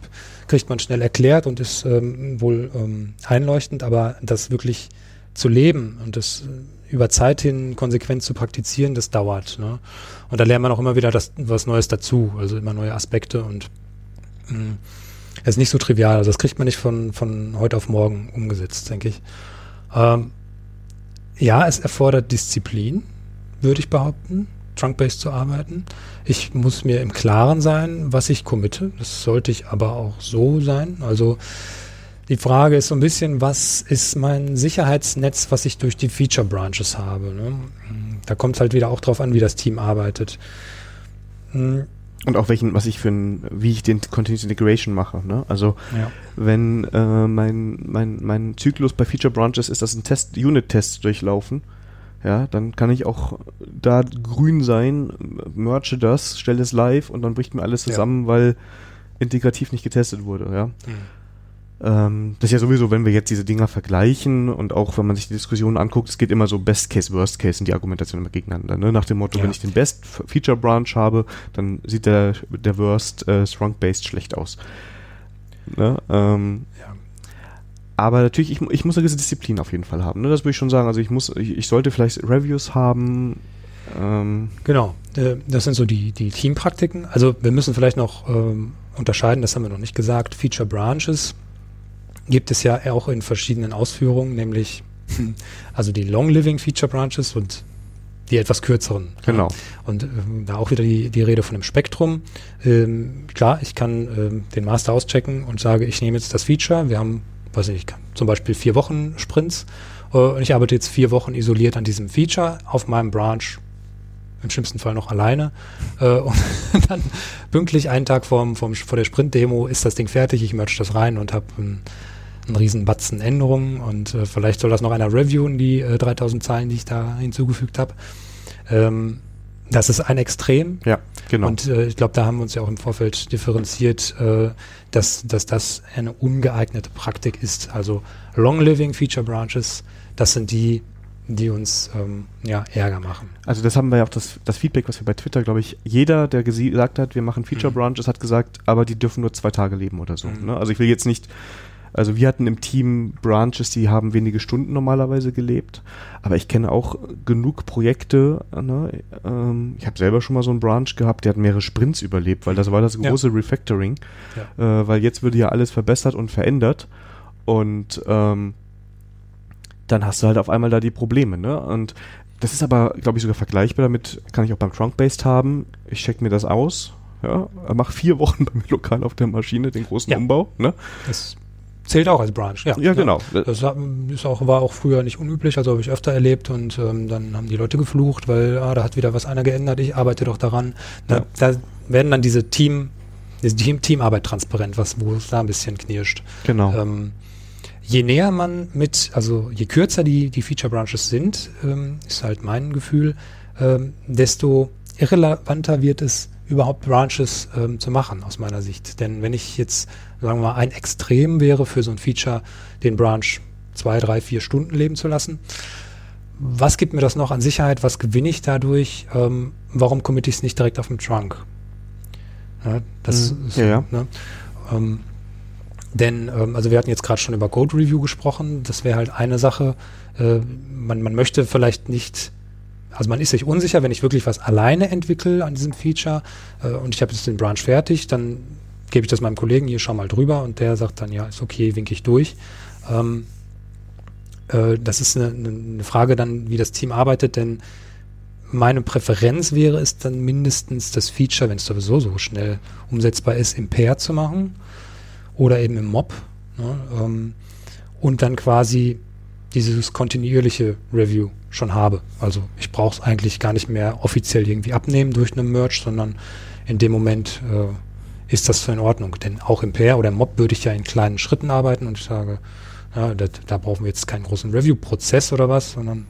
kriegt man schnell erklärt und ist ähm, wohl ähm, einleuchtend, aber das wirklich zu leben und das äh, über Zeit hin konsequent zu praktizieren, das dauert. Ne? Und da lernt man auch immer wieder das, was Neues dazu, also immer neue Aspekte und mh, mm, ist nicht so trivial. Also das kriegt man nicht von, von heute auf morgen umgesetzt, denke ich. Ähm, ja, es erfordert Disziplin, würde ich behaupten, Trunk-Based zu arbeiten. Ich muss mir im Klaren sein, was ich committe. Das sollte ich aber auch so sein. Also die Frage ist so ein bisschen, was ist mein Sicherheitsnetz, was ich durch die Feature Branches habe? Ne? Da kommt es halt wieder auch drauf an, wie das Team arbeitet. Hm. Und auch welchen, was ich für ein, wie ich den Continuous Integration mache. Ne? Also ja. wenn äh, mein, mein, mein Zyklus bei Feature Branches ist, dass ein Test, Unit-Test durchlaufen, ja, dann kann ich auch da grün sein, merge das, stelle es live und dann bricht mir alles zusammen, ja. weil integrativ nicht getestet wurde, ja. Mhm. Ähm, das ist ja sowieso, wenn wir jetzt diese Dinger vergleichen und auch wenn man sich die Diskussion anguckt, es geht immer so Best Case, Worst Case in die Argumentation immer gegeneinander. Ne? Nach dem Motto, ja. wenn ich den Best Feature Branch habe, dann sieht der, der Worst äh, Strong Based schlecht aus. Ne? Ähm, ja. Aber natürlich, ich, ich muss eine gewisse Disziplin auf jeden Fall haben. Ne? Das würde ich schon sagen. Also ich muss, ich, ich sollte vielleicht Reviews haben. Ähm. Genau, äh, das sind so die, die Teampraktiken. Also wir müssen vielleicht noch ähm, unterscheiden, das haben wir noch nicht gesagt, Feature Branches gibt es ja auch in verschiedenen Ausführungen, nämlich also die Long Living Feature Branches und die etwas kürzeren. Genau. Ja. Und ähm, da auch wieder die, die Rede von dem Spektrum. Ähm, klar, ich kann ähm, den Master auschecken und sage, ich nehme jetzt das Feature. Wir haben, weiß ich nicht, zum Beispiel vier Wochen Sprints. Äh, und ich arbeite jetzt vier Wochen isoliert an diesem Feature auf meinem Branch im schlimmsten Fall noch alleine. Äh, und dann pünktlich einen Tag vorm, vorm, vor der Sprint-Demo ist das Ding fertig, ich merge das rein und habe ein riesen Batzen Änderungen und äh, vielleicht soll das noch einer reviewen, die äh, 3000 Zeilen, die ich da hinzugefügt habe. Ähm, das ist ein Extrem. Ja, genau. Und äh, ich glaube, da haben wir uns ja auch im Vorfeld differenziert, äh, dass, dass das eine ungeeignete Praktik ist. Also Long-Living Feature Branches, das sind die, die uns ähm, ja, Ärger machen. Also das haben wir ja auch das, das Feedback, was wir bei Twitter, glaube ich, jeder, der gesagt hat, wir machen Feature mhm. Branches, hat gesagt, aber die dürfen nur zwei Tage leben oder so. Mhm. Ne? Also ich will jetzt nicht also wir hatten im Team Branches, die haben wenige Stunden normalerweise gelebt, aber ich kenne auch genug Projekte. Ne? Ähm, ich habe selber schon mal so einen Branch gehabt, der hat mehrere Sprints überlebt, weil das war das große ja. Refactoring, ja. Äh, weil jetzt wird ja alles verbessert und verändert und ähm, dann hast du halt auf einmal da die Probleme. Ne? Und das ist aber, glaube ich, sogar vergleichbar damit, kann ich auch beim Trunk-Based haben. Ich check mir das aus, ja, mache vier Wochen bei mir lokal auf der Maschine den großen ja. Umbau. Ne? Das Zählt auch als Branch, ja. Ja, genau. Das ist auch, war auch früher nicht unüblich, also habe ich öfter erlebt und ähm, dann haben die Leute geflucht, weil ah, da hat wieder was einer geändert, ich arbeite doch daran. Da, ja. da werden dann diese Team, diese Team, Teamarbeit transparent, was wo es da ein bisschen knirscht. Genau. Ähm, je näher man mit, also je kürzer die, die Feature Branches sind, ähm, ist halt mein Gefühl, ähm, desto irrelevanter wird es, überhaupt Branches ähm, zu machen, aus meiner Sicht. Denn wenn ich jetzt, sagen wir mal, ein Extrem wäre für so ein Feature, den Branch zwei, drei, vier Stunden leben zu lassen, was gibt mir das noch an Sicherheit? Was gewinne ich dadurch? Ähm, warum committe ich es nicht direkt auf dem Trunk? Ja, das mhm. ist, ja, ja. Ne? Ähm, denn, ähm, also wir hatten jetzt gerade schon über Code Review gesprochen. Das wäre halt eine Sache. Äh, man, man möchte vielleicht nicht also man ist sich unsicher, wenn ich wirklich was alleine entwickle an diesem Feature äh, und ich habe jetzt den Branch fertig, dann gebe ich das meinem Kollegen, hier schau mal drüber und der sagt dann, ja, ist okay, winke ich durch. Ähm, äh, das ist eine, eine, Frage dann, wie das Team arbeitet, denn meine Präferenz wäre es dann mindestens das Feature, wenn es sowieso so schnell umsetzbar ist, im Pair zu machen oder eben im Mob. Ne, ähm, und dann quasi dieses kontinuierliche Review schon habe. Also ich brauche es eigentlich gar nicht mehr offiziell irgendwie abnehmen durch eine Merge, sondern in dem Moment äh, ist das so in Ordnung. Denn auch im Pair oder im Mob würde ich ja in kleinen Schritten arbeiten und ich sage, ja, das, da brauchen wir jetzt keinen großen Review-Prozess oder was, sondern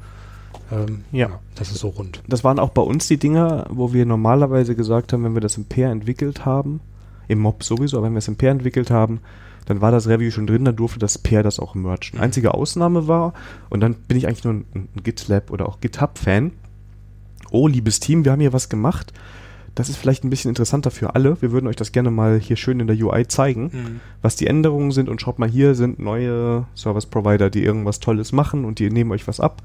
ähm, ja. ja. das ist so rund. Das waren auch bei uns die Dinger, wo wir normalerweise gesagt haben, wenn wir das im Pair entwickelt haben, im Mob sowieso, aber wenn wir es im Pair entwickelt haben, dann war das Review schon drin, dann durfte das Pair das auch merchen. Einzige Ausnahme war, und dann bin ich eigentlich nur ein, ein GitLab oder auch GitHub-Fan. Oh, liebes Team, wir haben hier was gemacht. Das ist vielleicht ein bisschen interessanter für alle. Wir würden euch das gerne mal hier schön in der UI zeigen, Mhm. was die Änderungen sind. Und schaut mal, hier sind neue Service-Provider, die irgendwas Tolles machen und die nehmen euch was ab.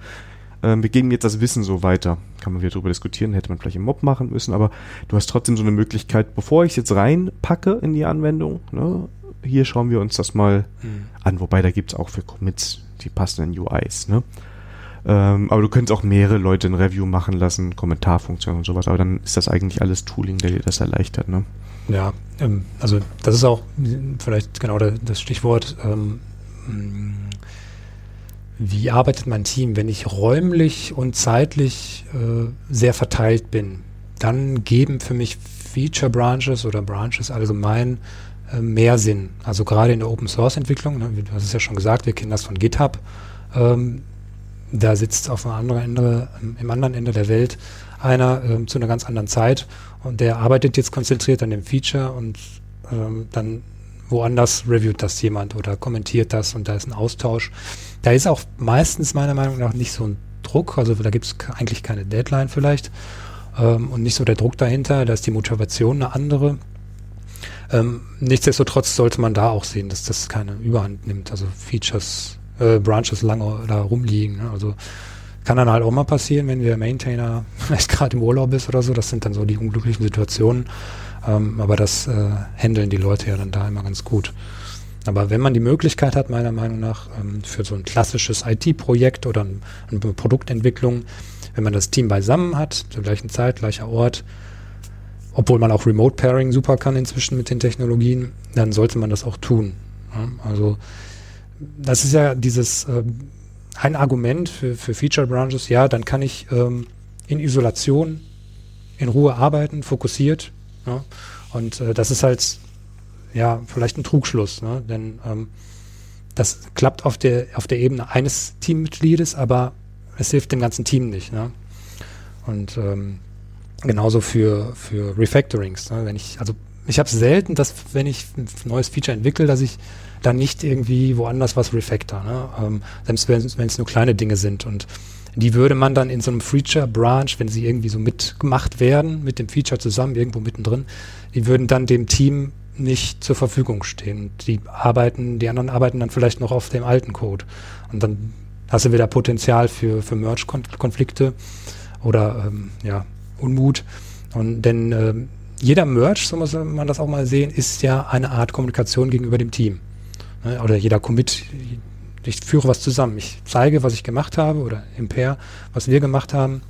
Ähm, wir geben jetzt das Wissen so weiter. Kann man wieder drüber diskutieren, hätte man vielleicht im Mob machen müssen, aber du hast trotzdem so eine Möglichkeit, bevor ich es jetzt reinpacke in die Anwendung, ne, hier schauen wir uns das mal Mhm. an, wobei da gibt es auch für Commits die passenden UIs. Ne? Ähm, aber du könntest auch mehrere Leute ein Review machen lassen, Kommentarfunktion und sowas, aber dann ist das eigentlich alles Tooling, der dir das erleichtert. Ne? Ja, ähm, also das ist auch vielleicht genau da- das Stichwort. Ähm, wie arbeitet mein Team? Wenn ich räumlich und zeitlich äh, sehr verteilt bin, dann geben für mich Feature Branches oder Branches allgemein äh, mehr Sinn. Also gerade in der Open Source Entwicklung, ne, du hast es ja schon gesagt, wir kennen das von GitHub. Ähm, da sitzt auf einem anderen Ende, im anderen Ende der Welt einer ähm, zu einer ganz anderen Zeit. Und der arbeitet jetzt konzentriert an dem Feature und ähm, dann woanders reviewt das jemand oder kommentiert das und da ist ein Austausch. Da ist auch meistens meiner Meinung nach nicht so ein Druck, also da gibt es eigentlich keine Deadline vielleicht. Ähm, und nicht so der Druck dahinter, da ist die Motivation eine andere. Ähm, nichtsdestotrotz sollte man da auch sehen, dass das keine Überhand nimmt, also Features, äh, Branches lange da rumliegen. Ne? Also kann dann halt auch mal passieren, wenn der Maintainer vielleicht gerade im Urlaub ist oder so. Das sind dann so die unglücklichen Situationen. Ähm, aber das äh, handeln die Leute ja dann da immer ganz gut. Aber wenn man die Möglichkeit hat, meiner Meinung nach, ähm, für so ein klassisches IT-Projekt oder ein, eine Produktentwicklung, wenn man das Team beisammen hat, zur gleichen Zeit, gleicher Ort, obwohl man auch Remote Pairing super kann inzwischen mit den Technologien, dann sollte man das auch tun. Ja, also das ist ja dieses ähm, ein Argument für, für Feature Branches, ja, dann kann ich ähm, in Isolation in Ruhe arbeiten, fokussiert. Ja, und äh, das ist halt ja vielleicht ein Trugschluss, ne? denn ähm, das klappt auf der auf der Ebene eines Teammitgliedes, aber es hilft dem ganzen Team nicht. Ne? Und ähm, genauso für für Refactorings. Ne? Wenn ich also ich habe selten, dass wenn ich ein neues Feature entwickle, dass ich dann nicht irgendwie woanders was refactor. Ne? Ähm, selbst wenn es nur kleine Dinge sind. Und die würde man dann in so einem Feature Branch, wenn sie irgendwie so mitgemacht werden, mit dem Feature zusammen, irgendwo mittendrin, die würden dann dem Team nicht zur Verfügung stehen. Die arbeiten, die anderen arbeiten dann vielleicht noch auf dem alten Code. Und dann hast du wieder Potenzial für, für Merge-Konflikte oder ähm, ja, Unmut. Und denn ähm, jeder Merge, so muss man das auch mal sehen, ist ja eine Art Kommunikation gegenüber dem Team. Ne? Oder jeder Commit, ich führe was zusammen. Ich zeige, was ich gemacht habe oder im Pair, was wir gemacht haben.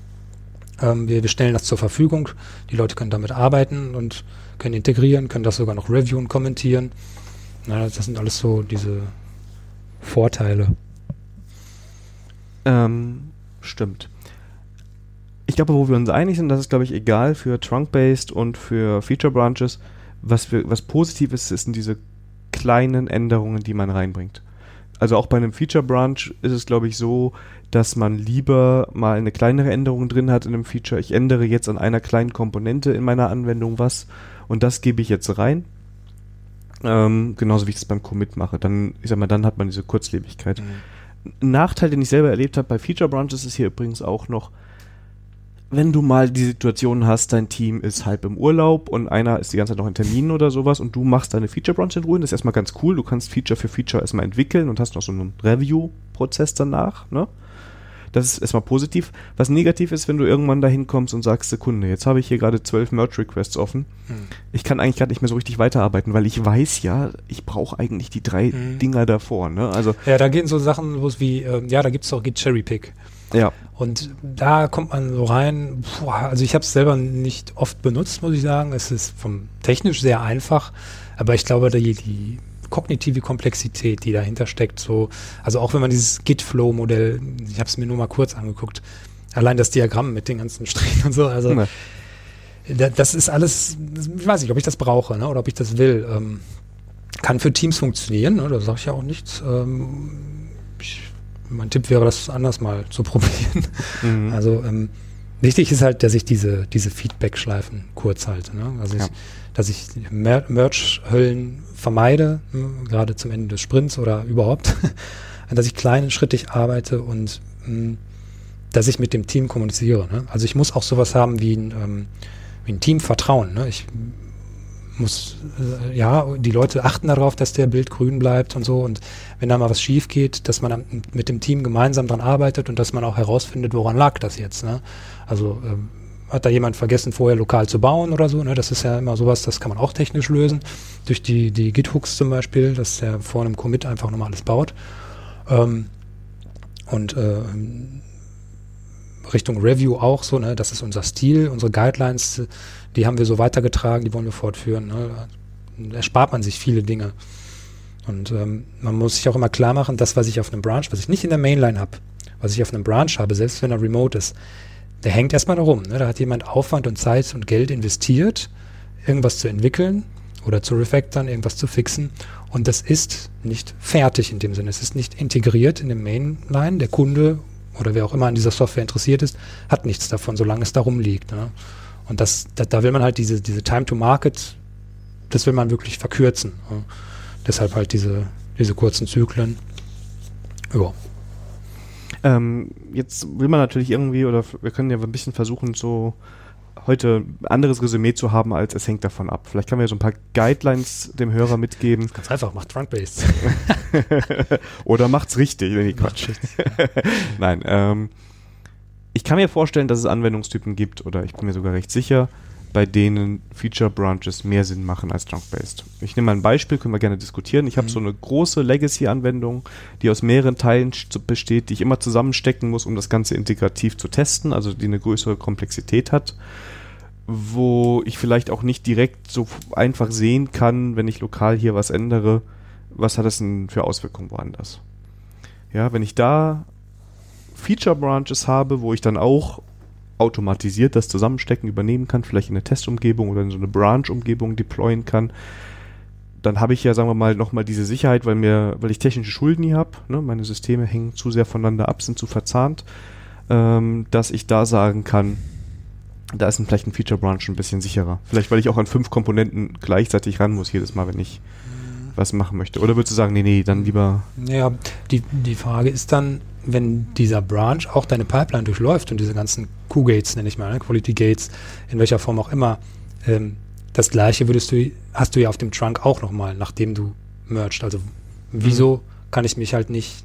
Ähm, wir, wir stellen das zur Verfügung. Die Leute können damit arbeiten und können integrieren, können das sogar noch reviewen, kommentieren. Na, das sind alles so diese Vorteile. Ähm, stimmt. Ich glaube, wo wir uns einig sind, das ist, glaube ich, egal für Trunk-Based und für Feature Branches. Was, was positiv ist, sind diese kleinen Änderungen, die man reinbringt. Also auch bei einem Feature Branch ist es, glaube ich, so, dass man lieber mal eine kleinere Änderung drin hat in einem Feature. Ich ändere jetzt an einer kleinen Komponente in meiner Anwendung was und das gebe ich jetzt rein. Ähm, genauso wie ich das beim Commit mache. Dann, ich sag mal, dann hat man diese Kurzlebigkeit. Ein Nachteil, den ich selber erlebt habe bei Feature Branches, ist hier übrigens auch noch, wenn du mal die Situation hast, dein Team ist halb im Urlaub und einer ist die ganze Zeit noch in Terminen oder sowas und du machst deine Feature Branch in Ruhe, das ist erstmal ganz cool. Du kannst Feature für Feature erstmal entwickeln und hast noch so einen Review-Prozess danach, ne? Das ist erstmal positiv. Was negativ ist, wenn du irgendwann dahin kommst und sagst, Sekunde, jetzt habe ich hier gerade zwölf Merge-Requests offen. Hm. Ich kann eigentlich gerade nicht mehr so richtig weiterarbeiten, weil ich weiß ja, ich brauche eigentlich die drei Mhm. Dinger davor, ne? Also, Ja, da gehen so Sachen los wie, ähm, ja, da gibt es auch Git Cherry Pick. Ja. Und da kommt man so rein, boah, also ich habe es selber nicht oft benutzt, muss ich sagen. Es ist vom technisch sehr einfach, aber ich glaube, die, die kognitive Komplexität, die dahinter steckt, so, also auch wenn man dieses Git-Flow-Modell, ich habe es mir nur mal kurz angeguckt, allein das Diagramm mit den ganzen Strichen und so, also Ne. da, das ist alles, ich weiß nicht, ob ich das brauche ne, oder ob ich das will. Ähm, kann für Teams funktionieren, ne, da sage ich ja auch nichts. Ähm, mein Tipp wäre, das anders mal zu probieren. Mhm. Also ähm, wichtig ist halt, dass ich diese, diese Feedback-Schleifen kurz halte. Ne? Also ja. ich, dass ich Mer Merch-Höllen vermeide, ne? gerade zum Ende des Sprints oder überhaupt, dass ich kleinschrittig arbeite und mh, hm, dass ich mit dem Team kommuniziere. Ne? Also ich muss auch sowas haben wie ein, ähm, wie ein Team Vertrauen. Ne? Ich muss, äh, ja, die Leute achten darauf, dass der Bild grün bleibt und so. Und wenn da mal was schief geht, dass man mit dem Team gemeinsam dran arbeitet und dass man auch herausfindet, woran lag das jetzt. Ne? Also ähm, hat da jemand vergessen, vorher lokal zu bauen oder so. Ne? Das ist ja immer sowas, das kann man auch technisch lösen. Durch die, die Git-Hooks zum Beispiel, dass der vor einem Commit einfach nochmal alles baut. Ähm, und äh, Richtung Review auch so, ne? das ist unser Stil, unsere Guidelines, die haben wir so weitergetragen, die wollen wir fortführen. Ne? Da erspart man sich viele Dinge. Und ähm, man muss sich auch immer klar machen, das, was ich auf einem Branch, was ich nicht in der Mainline habe, was ich auf einem Branch habe, selbst wenn er remote ist, der hängt erstmal da rum. Ne? Da hat jemand Aufwand und Zeit und Geld investiert, irgendwas zu entwickeln oder zu refactoren, irgendwas zu fixen. Und das ist nicht fertig in dem Sinne. Es ist nicht integriert in dem Mainline. Der Kunde oder wer auch immer an dieser Software interessiert ist, hat nichts davon, solange es darum liegt. Ne? Und das, da, da, will man halt diese, diese Time to Market, das will man wirklich verkürzen. Ne? Deshalb halt diese, diese kurzen Zyklen. Ja. Ähm, jetzt will man natürlich irgendwie, oder wir können ja ein bisschen versuchen, so heute ein anderes Resümee zu haben, als es hängt davon ab. Vielleicht kann man ja so ein paar Guidelines dem Hörer mitgeben. Ganz einfach, macht Trunk-Based. Oder macht's richtig, wenn ich Quatsch. Nein, ähm, ich kann mir vorstellen, dass es Anwendungstypen gibt, oder ich bin mir sogar recht sicher, bei denen Feature Branches mehr Sinn machen als Trunk-Based. Ich nehme mal ein Beispiel, können wir gerne diskutieren. Ich habe mhm. so eine große Legacy-Anwendung, die aus mehreren Teilen besteht, die ich immer zusammenstecken muss, um das Ganze integrativ zu testen, also die eine größere Komplexität hat wo ich vielleicht auch nicht direkt so einfach sehen kann, wenn ich lokal hier was ändere, was hat das denn für Auswirkungen woanders. Ja, wenn ich da Feature Branches habe, wo ich dann auch automatisiert das Zusammenstecken übernehmen kann, vielleicht in eine Testumgebung oder in so eine Branch-Umgebung deployen kann, dann habe ich ja, sagen wir mal, nochmal diese Sicherheit, weil mir, weil ich technische Schulden hier habe, ne, meine Systeme hängen zu sehr voneinander ab, sind zu verzahnt, ähm, dass ich da sagen kann, da ist vielleicht ein Feature Branch ein bisschen sicherer. Vielleicht, weil ich auch an fünf Komponenten gleichzeitig ran muss, jedes Mal, wenn ich mhm. was machen möchte. Oder würdest du sagen, nee, nee, dann lieber. Ja, die, die Frage ist dann, wenn dieser Branch auch deine Pipeline durchläuft und diese ganzen Q-Gates, nenne ich mal, ne, Quality Gates, in welcher Form auch immer, ähm, das gleiche würdest du, hast du ja auf dem Trunk auch nochmal, nachdem du merged. Also wieso mhm. kann ich mich halt nicht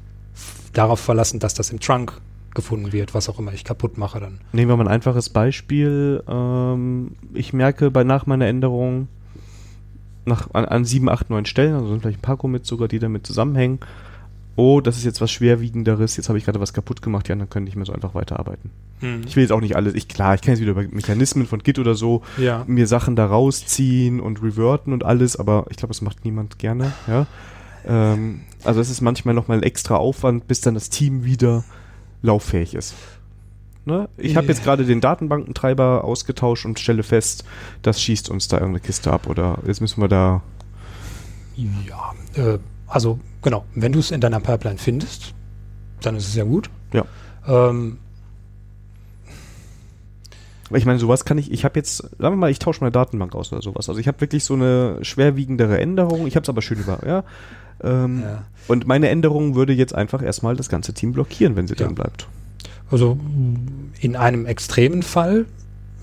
darauf verlassen, dass das im Trunk gefunden wird, was auch immer ich kaputt mache dann. Nehmen wir mal ein einfaches Beispiel. Ähm, ich merke bei nach meiner Änderung nach, an, an sieben, acht, neun Stellen, also sind vielleicht ein paar Commits sogar, die damit zusammenhängen. Oh, das ist jetzt was Schwerwiegenderes, jetzt habe ich gerade was kaputt gemacht, die anderen können nicht mehr so einfach weiterarbeiten. Hm. Ich will jetzt auch nicht alles, ich klar, ich kann jetzt wieder über Mechanismen von Git oder so ja. mir Sachen da rausziehen und reverten und alles, aber ich glaube, das macht niemand gerne, ja. Ähm, also es ist manchmal nochmal ein extra Aufwand, bis dann das Team wieder lauffähig ist. Ne? Ich yeah. habe jetzt gerade den Datenbankentreiber ausgetauscht und stelle fest, das schießt uns da irgendeine Kiste ab oder jetzt müssen wir da. Ja, äh, also genau, wenn du es in deiner Pipeline findest, dann ist es ja gut. Ja. Ähm, ich meine, sowas kann ich, ich habe jetzt, sagen wir mal, ich tausche meine Datenbank aus oder sowas. Also ich habe wirklich so eine schwerwiegendere Änderung. Ich habe es aber schön über, ja. Ähm, ja. Und meine Änderung würde jetzt einfach erstmal das ganze Team blockieren, wenn sie ja. drin bleibt. Also in einem extremen Fall,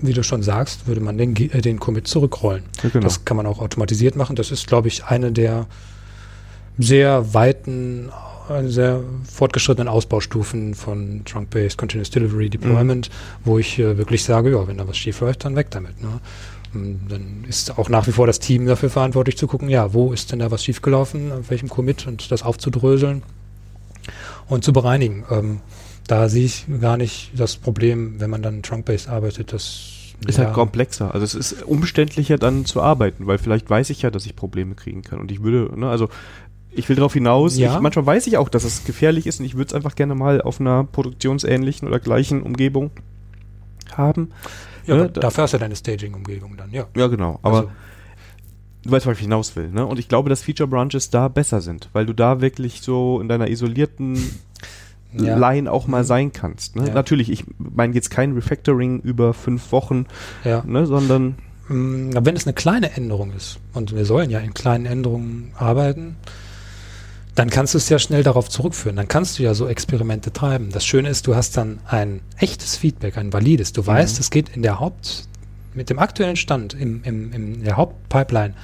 wie du schon sagst, würde man den, äh, den Commit zurückrollen. Ja, genau. Das kann man auch automatisiert machen. Das ist, glaube ich, eine der sehr weiten, äh, sehr fortgeschrittenen Ausbaustufen von Trunk-Based Continuous Delivery Deployment, mhm. wo ich äh, wirklich sage, ja, wenn da was schief läuft, dann weg damit. Ne? Ähm, dann ist auch nach wie vor das Team dafür verantwortlich zu gucken, ja, wo ist denn da was schiefgelaufen, auf welchem Commit und das aufzudröseln und zu bereinigen. Ähm, da sehe ich gar nicht das Problem, wenn man dann Trunk-Based arbeitet, das ist halt ja. halt komplexer. Also es ist umständlicher dann zu arbeiten, weil vielleicht weiß ich ja, dass ich Probleme kriegen kann. Und ich würde, ne, also ich will darauf hinaus, ja. ich, manchmal weiß ich auch, dass es gefährlich ist und ich würde es einfach gerne mal auf einer produktionsähnlichen oder gleichen Umgebung haben. Ja, ne? dafür hast du deine Staging-Umgebung dann, ja. Ja, genau. Aber also. du weißt, was ich hinaus will, ne? Und ich glaube, dass Feature Branches da besser sind, weil du da wirklich so in deiner isolierten ja. Line auch mal mhm. sein kannst. Ne? Ja. Natürlich, ich meine jetzt kein Refactoring über fünf Wochen, ja. ne, sondern mm, wenn es eine kleine Änderung ist, und wir sollen ja in kleinen Änderungen arbeiten, dann kannst du es ja schnell darauf zurückführen. Dann kannst du ja so Experimente treiben. Das Schöne ist, du hast dann ein echtes Feedback, ein valides. Du mhm. weißt, es geht in der Haupt, mit dem aktuellen Stand im, im, in der Hauptpipeline,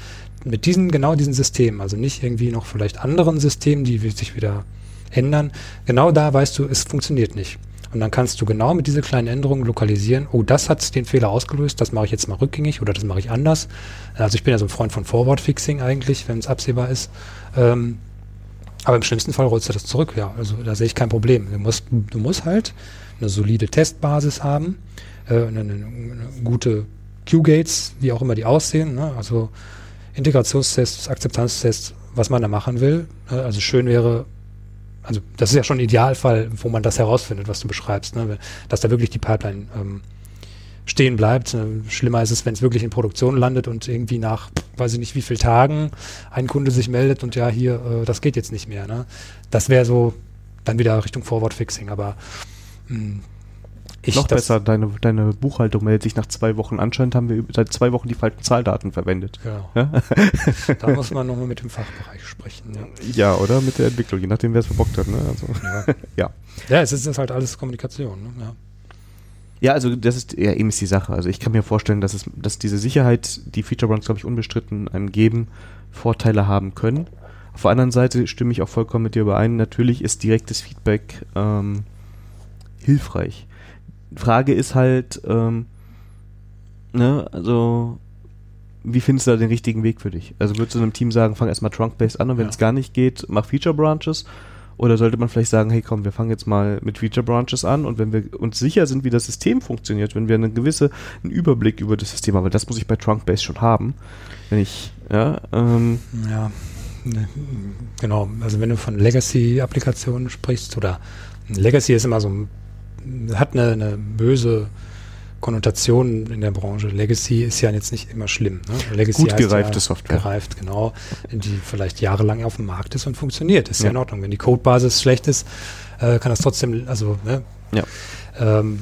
mit diesen, genau diesen Systemen, also nicht irgendwie noch vielleicht anderen Systemen, die sich wieder ändern. Genau da weißt du, es funktioniert nicht. Und dann kannst du genau mit dieser kleinen Änderung lokalisieren, oh, das hat den Fehler ausgelöst, das mache ich jetzt mal rückgängig oder das mache ich anders. Also ich bin ja so ein Freund von Forward Fixing eigentlich, wenn es absehbar ist. Ähm, aber im schlimmsten Fall rollst du das zurück, ja. Also da sehe ich kein Problem. Du musst, du musst halt eine solide Testbasis haben, äh, eine, eine, eine gute Q-Gates, wie auch immer die aussehen, ne? also Integrationstests, Akzeptanztests, was man da machen will. Ne? Also schön wäre, also das ist ja schon ein Idealfall, wo man das herausfindet, was du beschreibst, ne? dass da wirklich die Pipeline ähm, stehen bleibt. Äh, schlimmer ist es, wenn es wirklich in Produktion landet und irgendwie nach, weiß ich nicht, wie vielen Tagen ein Kunde sich meldet und ja, hier, äh, das geht jetzt nicht mehr. Ne? Das wäre so dann wieder Richtung Forward Fixing, aber mh, hm, ich Noch besser, deine, deine Buchhaltung meldet sich nach zwei Wochen. Anscheinend haben wir seit zwei Wochen die falschen Zahldaten verwendet. Genau. Ja? da muss man nochmal mit dem Fachbereich sprechen. Ja. ja, oder mit der Entwicklung, je nachdem, wer es verbockt hat. Ne? Also, ja. ja. ja, es ist, ist halt alles Kommunikation. Ne? Ja. Ja, also das ist ja eben ist die Sache. Also ich kann mir vorstellen, dass es, dass diese Sicherheit, die Feature Brands, glaube ich, unbestritten einem geben, Vorteile haben können. Auf der anderen Seite stimme ich auch vollkommen mit dir überein. Natürlich ist direktes Feedback ähm, hilfreich. Frage ist halt, ähm, ne, also wie findest du da den richtigen Weg für dich? Also würdest du einem Team sagen, fang erstmal Trunk-Based an und wenn es gar nicht geht, mach Feature Branches? Oder sollte man vielleicht sagen, hey komm, wir fangen jetzt mal mit Feature Branches an und wenn wir uns sicher sind, wie das System funktioniert, wenn wir einen gewissen einen Überblick über das System haben, weil das muss ich bei Trunk-Based schon haben, wenn ich, ja, ähm, ja, ne, genau, also wenn du von Legacy-Applikationen sprichst oder Legacy ist immer so, hat eine, eine böse Konnotation in der Branche. Legacy ist ja jetzt nicht immer schlimm. Ne? Legacy Gut gereifte ja Software. Gereift, genau. Die vielleicht jahrelang auf dem Markt ist und funktioniert. Ist ja, ja in Ordnung. Wenn die Codebasis schlecht ist, äh, kann das trotzdem, also, ne? Ja. Ähm,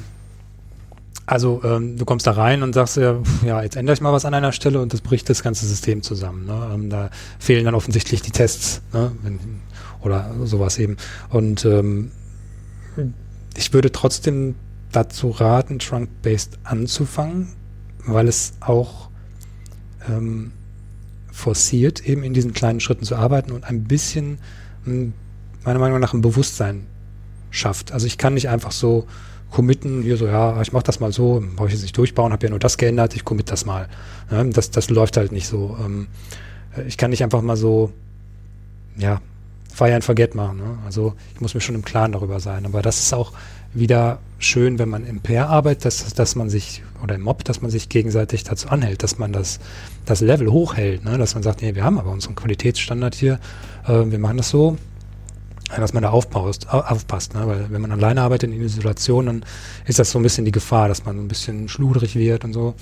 also ähm, du kommst da rein und sagst ja, ja, jetzt ändere ich mal was an einer Stelle und das bricht das ganze System zusammen. Ne? Ähm, da fehlen dann offensichtlich die Tests ne? Oder sowas eben. Und ähm, ich würde trotzdem dazu raten, Trunk-Based anzufangen, weil es auch ähm, forciert, eben in diesen kleinen Schritten zu arbeiten und ein bisschen, hm, meiner Meinung nach, ein Bewusstsein schafft. Also ich kann nicht einfach so committen, hier so, ja, ich mache das mal so, brauche ich jetzt nicht durchbauen, habe ja nur das geändert, ich commit das mal. Ja, das, das läuft halt nicht so. Ähm, ich kann nicht einfach mal so, ja, Fire and Forget machen. Ne? Also ich muss mir schon im Klaren darüber sein. Aber das ist auch wieder schön, wenn man im Pair arbeitet, dass, dass man sich, oder im Mob, dass man sich gegenseitig dazu anhält, dass man das, das Level hochhält, ne? dass man sagt, nee, wir haben aber unseren Qualitätsstandard hier, äh, wir machen das so, dass man da aufpasst, aufpasst ne? weil wenn man alleine arbeitet in Isolation, dann ist das so ein bisschen die Gefahr, dass man ein bisschen schludrig wird und so.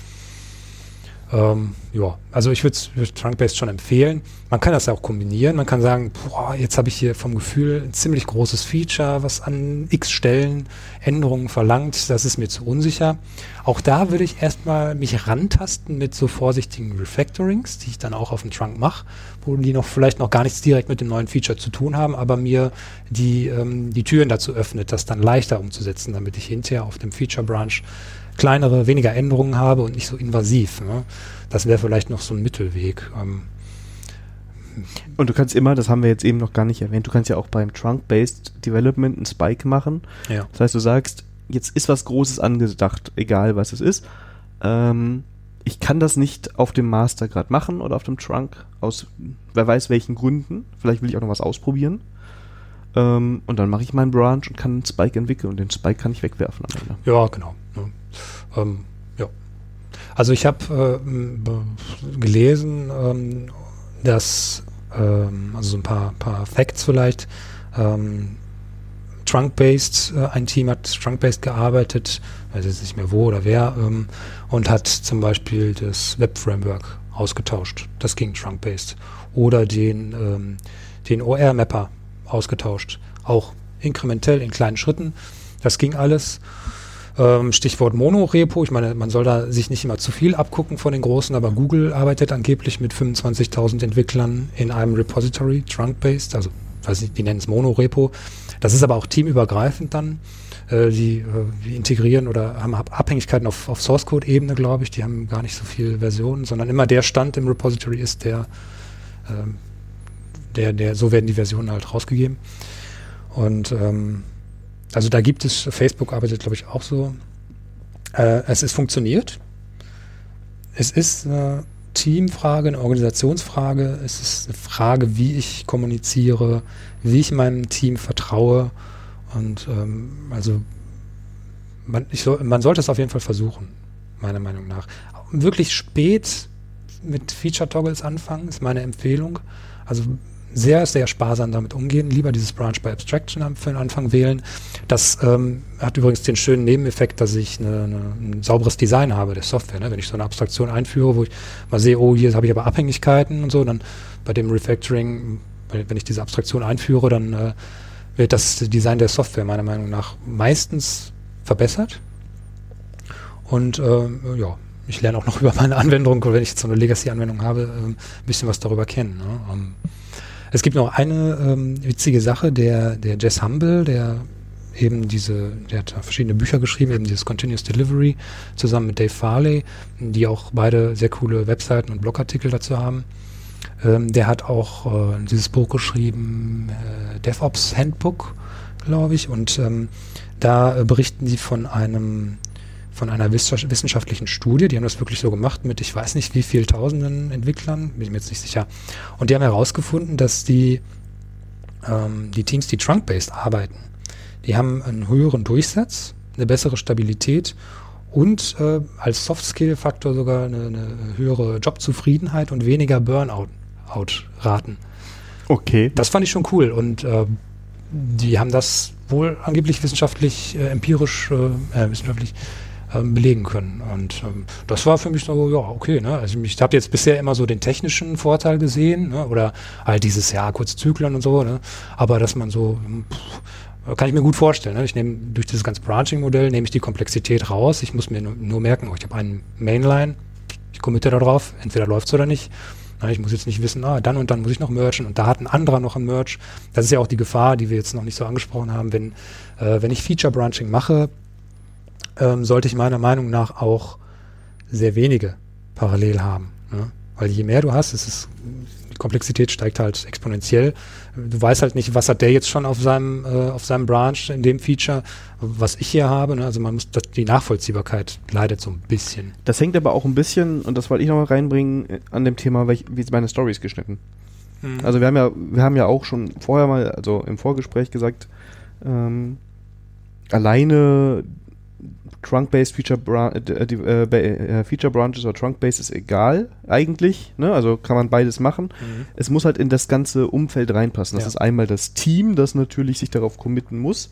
Ähm, ja, also ich würde Trunk-Based schon empfehlen. Man kann das ja auch kombinieren. Man kann sagen, boah, jetzt habe ich hier vom Gefühl ein ziemlich großes Feature, was an x Stellen Änderungen verlangt. Das ist mir zu unsicher. Auch da würde ich erstmal mich rantasten mit so vorsichtigen Refactorings, die ich dann auch auf dem Trunk mache, wo die noch vielleicht noch gar nichts direkt mit dem neuen Feature zu tun haben, aber mir die, ähm, die Türen dazu öffnet, das dann leichter umzusetzen, damit ich hinterher auf dem Feature Branch kleinere, weniger Änderungen habe und nicht so invasiv. Ne? Das wäre vielleicht noch so ein Mittelweg. Ähm, und du kannst immer, das haben wir jetzt eben noch gar nicht erwähnt, du kannst ja auch beim Trunk-Based Development einen Spike machen. Ja. Das heißt, du sagst, jetzt ist was Großes angedacht, egal was es ist. Ähm, ich kann das nicht auf dem Master gerade machen oder auf dem Trunk, aus wer weiß welchen Gründen. Vielleicht will ich auch noch was ausprobieren. Ähm, und dann mache ich meinen Branch und kann einen Spike entwickeln und den Spike kann ich wegwerfen am Ende. Ja, genau. Ähm, ja. Also ich habe äh, gelesen, ähm, dass, ähm, also so ein paar, paar Facts vielleicht, ähm, Trunk-Based, äh, ein Team hat Trunk-Based gearbeitet, weiß jetzt nicht mehr wo oder wer, ähm, und hat zum Beispiel das Web-Framework ausgetauscht. Das ging Trunk-Based. Oder den, ähm, den OR-Mapper ausgetauscht. Auch inkrementell in kleinen Schritten. Das ging alles. Ähm, Stichwort Monorepo. Ich meine, man soll da sich nicht immer zu viel abgucken von den Großen, aber Google arbeitet angeblich mit 25.000 Entwicklern in einem Repository, trunk-based, also weiß nicht, die nennen es Monorepo. Das ist aber auch teamübergreifend dann. Äh, die, äh, die integrieren oder haben Abhängigkeiten auf, auf Source-Code-Ebene, glaube ich. Die haben gar nicht so viele Versionen, sondern immer der Stand im Repository ist, der, äh, der, der, so werden die Versionen halt rausgegeben. Und ähm, also da gibt es, Facebook arbeitet, glaube ich, auch so. Äh, es ist funktioniert. Es ist eine Teamfrage, eine Organisationsfrage. Es ist eine Frage, wie ich kommuniziere, wie ich meinem Team vertraue. Und ähm, also man, so, man sollte es auf jeden Fall versuchen, meiner Meinung nach. Wirklich spät mit Feature-Toggles anfangen, ist meine Empfehlung. Also sehr, sehr sparsam damit umgehen. Lieber dieses Branch by Abstraction für den Anfang wählen. Das ähm, hat übrigens den schönen Nebeneffekt, dass ich eine, eine, ein sauberes Design habe der Software. Ne? Wenn ich so eine Abstraktion einführe, wo ich mal sehe, oh, hier habe ich aber Abhängigkeiten und so, dann bei dem Refactoring, wenn ich diese Abstraktion einführe, dann äh, wird das Design der Software meiner Meinung nach meistens verbessert. Und äh, ja, ich lerne auch noch über meine Anwendung, wenn ich jetzt so eine Legacy-Anwendung habe, äh, ein bisschen was darüber kennen. Ne? Ähm, es gibt noch eine ähm, witzige Sache, der, der Jess Humble, der eben diese, der hat verschiedene Bücher geschrieben, eben dieses Continuous Delivery, zusammen mit Dave Farley, die auch beide sehr coole Webseiten und Blogartikel dazu haben. Ähm, der hat auch äh, dieses Buch geschrieben, äh, DevOps Handbook, glaube ich, und ähm, da äh, berichten sie von einem von einer wissenschaftlichen Studie, die haben das wirklich so gemacht mit, ich weiß nicht wie viel tausenden Entwicklern, bin ich mir jetzt nicht sicher. Und die haben herausgefunden, dass die, ähm, die Teams, die trunk-based arbeiten, die haben einen höheren Durchsatz, eine bessere Stabilität und äh, als Soft-Skill-Faktor sogar eine, eine, höhere Jobzufriedenheit und weniger Burnout-Raten. Okay. Das fand ich schon cool und äh, die haben das wohl angeblich wissenschaftlich, äh, empirisch, äh, äh wissenschaftlich ähm, belegen können. Und ähm, das war für mich so, ja, okay. Ne? Also ich habe jetzt bisher immer so den technischen Vorteil gesehen, ne? oder halt dieses Jahr kurz Zyklen und so, ne? aber dass man so, pff, kann ich mir gut vorstellen. Ne? Ich nehme durch dieses ganze Branching-Modell nehme ich die Komplexität raus. Ich muss mir nur, nur merken, oh, ich habe einen Mainline, ich committe da drauf, entweder läuft es oder nicht. Ich muss jetzt nicht wissen, ah, dann und dann muss ich noch merchen und da hat ein anderer noch ein Merch. Das ist ja auch die Gefahr, die wir jetzt noch nicht so angesprochen haben. Wenn, äh, wenn ich Feature Branching mache, ähm, sollte ich meiner Meinung nach auch sehr wenige parallel haben. Ne? Weil je mehr du hast, ist es, die Komplexität steigt halt exponentiell. Du weißt halt nicht, was hat der jetzt schon auf seinem, äh, auf seinem Branch in dem Feature, was ich hier habe. Ne? Also man muss, das, die Nachvollziehbarkeit leidet so ein bisschen. Das hängt aber auch ein bisschen, und das wollte ich noch mal reinbringen, an dem Thema, wie sind meine Stories geschnitten. Mhm. Also wir haben ja, wir haben ja auch schon vorher mal, also im Vorgespräch gesagt, ähm, alleine Trunk-Based Feature, Bran äh, äh, äh, Feature Branches oder Trunk-Based ist egal eigentlich. Ne? Also kann man beides machen. Mhm. Es muss halt in das ganze Umfeld reinpassen. Das ja. ist einmal das Team, das natürlich sich darauf committen muss.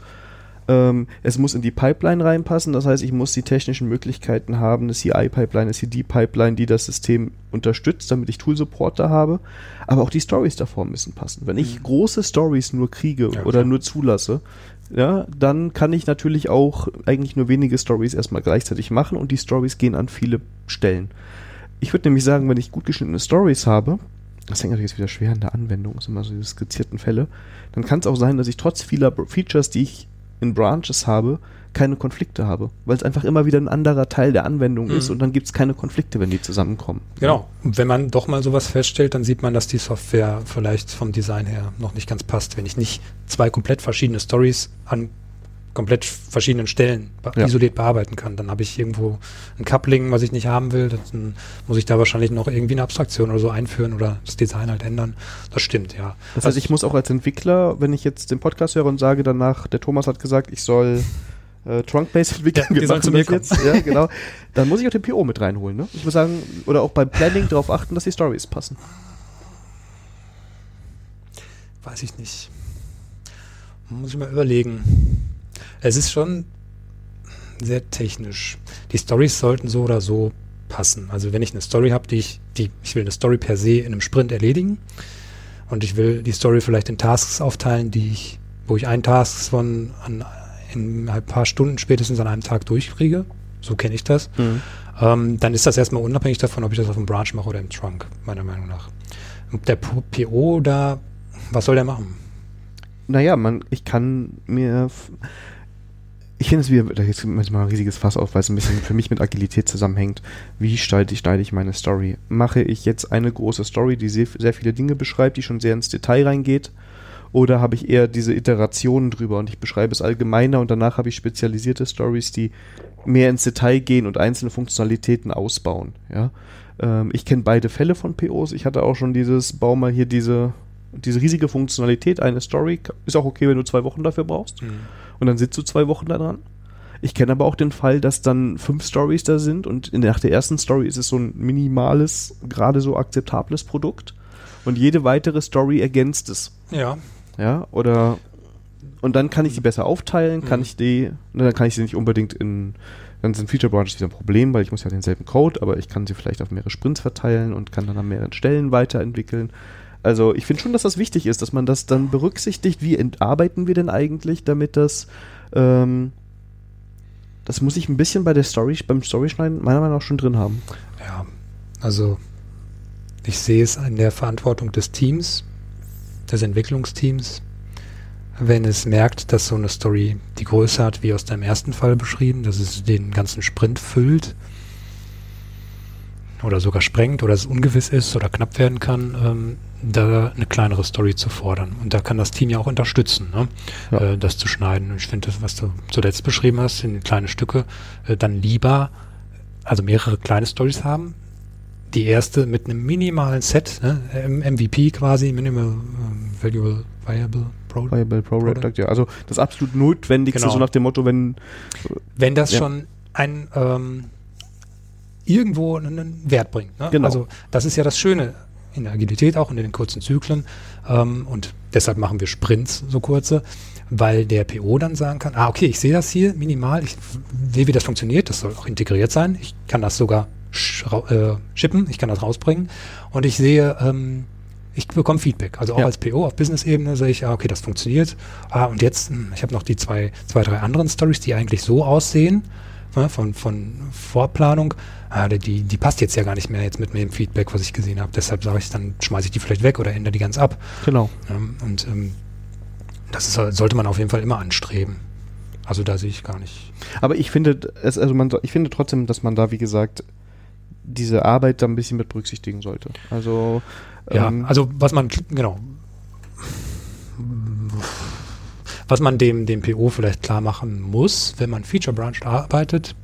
Ähm, es muss in die Pipeline reinpassen. Das heißt, ich muss die technischen Möglichkeiten haben, eine CI-Pipeline, eine CD-Pipeline, die das System unterstützt, damit ich Tool-Support da habe. Aber auch die Stories davor müssen passen. Wenn ich mhm. große Stories nur kriege ja, oder nur zulasse, ja, dann kann ich natürlich auch eigentlich nur wenige Stories erstmal gleichzeitig machen und die Stories gehen an viele Stellen. Ich würde nämlich sagen, wenn ich gut geschnittene Stories habe, das hängt natürlich jetzt wieder schwer in der Anwendung, ist immer so die skizzierten Fälle, dann kann es auch sein, dass ich trotz vieler Features, die ich in Branches habe, keine Konflikte habe, weil es einfach immer wieder ein anderer Teil der Anwendung mhm. ist und dann gibt es keine Konflikte, wenn die zusammenkommen. Genau. Und wenn man doch mal sowas feststellt, dann sieht man, dass die Software vielleicht vom Design her noch nicht ganz passt. Wenn ich nicht zwei komplett verschiedene Stories an komplett verschiedenen Stellen ja. isoliert bearbeiten kann. Dann habe ich irgendwo ein Coupling, was ich nicht haben will. Dann muss ich da wahrscheinlich noch irgendwie eine Abstraktion oder so einführen oder das Design halt ändern. Das stimmt, ja. Das heißt, also ich muss auch als Entwickler, wenn ich jetzt den Podcast höre und sage danach, der Thomas hat gesagt, ich soll äh, Trunk-Based entwickeln. Ja, wir machen das jetzt. Ja, genau. Dann muss ich auch den PO mit reinholen. Ne? Ich muss sagen, oder auch beim Planning darauf achten, dass die Stories passen. Weiß ich nicht. Muss ich mal überlegen. Es ist schon sehr technisch. Die Stories sollten so oder so passen. Also wenn ich eine Story habe, die ich, die, ich will eine Story per se in einem Sprint erledigen und ich will die Story vielleicht in Tasks aufteilen, die ich wo ich einen Task von an, in ein paar Stunden spätestens an einem Tag durchkriege. So kenne ich das. Mhm. Ähm, dann ist das erstmal unabhängig davon, ob ich das auf dem Branch mache oder im Trunk, meiner Meinung nach. Und der PO da, was soll der machen? Naja, man, ich kann mir ich finde es wieder, da jetzt manchmal ein riesiges Fass auf, weil es ein bisschen für mich mit Agilität zusammenhängt. Wie schneide ich, schneide ich meine Story? Mache ich jetzt eine große Story, die sehr, sehr viele Dinge beschreibt, die schon sehr ins Detail reingeht? Oder habe ich eher diese Iterationen drüber und ich beschreibe es allgemeiner und danach habe ich spezialisierte Stories, die mehr ins Detail gehen und einzelne Funktionalitäten ausbauen. Ja? Ähm, ich kenne beide Fälle von POs. Ich hatte auch schon dieses, bau mal hier diese, diese riesige Funktionalität, eine Story. Ist auch okay, wenn du zwei Wochen dafür brauchst. Mhm und dann sitzt du zwei Wochen da dran. Ich kenne aber auch den Fall, dass dann fünf Stories da sind und nach der ersten Story ist es so ein minimales, gerade so akzeptables Produkt und jede weitere Story ergänzt es. Ja. Ja, oder und dann kann ich die besser aufteilen, kann mhm. ich die, ne, dann kann ich sie nicht unbedingt in, dann sind Feature Branches wieder ein Problem, weil ich muss ja denselben Code, aber ich kann sie vielleicht auf mehrere Sprints verteilen und kann dann an mehreren Stellen weiterentwickeln. Also ich finde schon, dass das wichtig ist, dass man das dann berücksichtigt. Wie arbeiten wir denn eigentlich, damit das ähm, das muss ich ein bisschen bei der Story, beim Storyschneiden meiner Meinung nach schon drin haben. Ja, also ich sehe es in der Verantwortung des Teams, des Entwicklungsteams, wenn es merkt, dass so eine Story die Größe hat, wie aus deinem ersten Fall beschrieben, dass es den ganzen Sprint füllt oder sogar sprengt oder es ungewiss ist oder knapp werden kann, ähm, da eine kleinere Story zu fordern. Und da kann das Team ja auch unterstützen, ne? ja. äh, das zu schneiden. Und ich finde das, was du zuletzt beschrieben hast, in kleine Stücke, äh, dann lieber, also mehrere kleine Stories haben. Die erste mit einem minimalen Set, ne? MVP quasi, Minimal äh, Valuable Viable Product. Viable Product, Product, ja. Also das absolut Notwendigste, genau. so nach dem Motto, wenn... Wenn das ja. schon ein... Ähm, irgendwo einen Wert bringt. Ne? Genau. Also das ist ja das Schöne in der Agilität auch und in den kurzen Zyklen. Ähm, und deshalb machen wir Sprints, so kurze, weil der PO dann sagen kann, ah, okay, ich sehe das hier minimal, ich will, wie das funktioniert, das soll auch integriert sein. Ich kann das sogar äh, shippen, ich kann das rausbringen und ich sehe, ähm, ich bekomme Feedback. Also auch ja. als PO auf Business-Ebene sehe ich, ah, okay, das funktioniert. Ah, und jetzt, hm, ich habe noch die zwei, zwei, drei anderen Stories, die eigentlich so aussehen, von, von Vorplanung ah, die, die passt jetzt ja gar nicht mehr jetzt mit dem Feedback, was ich gesehen habe. Deshalb sage ich, dann schmeiße ich die vielleicht weg oder ändere die ganz ab. Genau. Ähm, und ähm, das ist, sollte man auf jeden Fall immer anstreben. Also da sehe ich gar nicht. Aber ich finde, es, also man, ich finde trotzdem, dass man da, wie gesagt, diese Arbeit da ein bisschen mit berücksichtigen sollte. Also ja, ähm, also was man genau was man dem, dem PO vielleicht klar machen muss, wenn man Feature Branch arbeitet,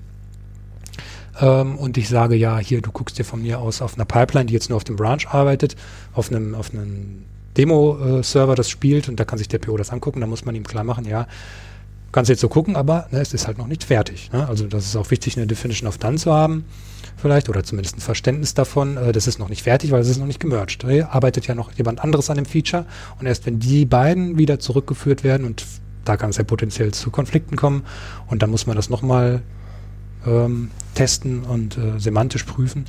ähm, und ich sage, ja, hier, du guckst dir von mir aus auf einer Pipeline, die jetzt nur auf dem Branch arbeitet, auf einem, auf einem Demo-Server das spielt und da kann sich der PO das angucken, da muss man ihm klar machen, ja, kannst jetzt so gucken, aber ne, es ist halt noch nicht fertig. Ne? Also das ist auch wichtig, eine Definition of Done zu haben, vielleicht, oder zumindest ein Verständnis davon, äh, das ist noch nicht fertig, weil es ist noch nicht gemerged. Da arbeitet ja noch jemand anderes an dem Feature und erst wenn die beiden wieder zurückgeführt werden und da kann es ja potenziell zu Konflikten kommen und dann muss man das nochmal ähm, testen und äh, semantisch prüfen,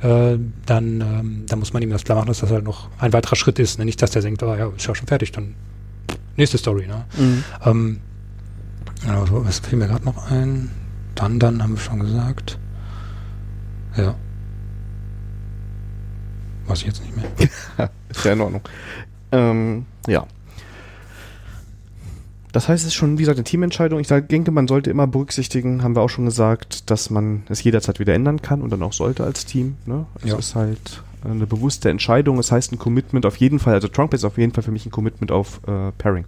äh, dann, ähm, dann muss man ihm das klar machen, dass das halt noch ein weiterer Schritt ist. Ne? Nicht, dass der denkt, oh, ja, ist ja schon fertig, dann nächste Story. Ne? Mhm. Ähm, also, was fiel mir gerade noch ein? Dann, dann haben wir schon gesagt. Ja. Weiß ich jetzt nicht mehr. ist ja in Ordnung. Ähm, ja. Das heißt, es ist schon, wie gesagt, eine Teamentscheidung. Ich denke, man sollte immer berücksichtigen, haben wir auch schon gesagt, dass man es jederzeit wieder ändern kann und dann auch sollte als Team. Ne? Es ja. ist halt eine bewusste Entscheidung. Es das heißt ein Commitment auf jeden Fall, also Trunk ist auf jeden Fall für mich ein Commitment auf äh, Pairing.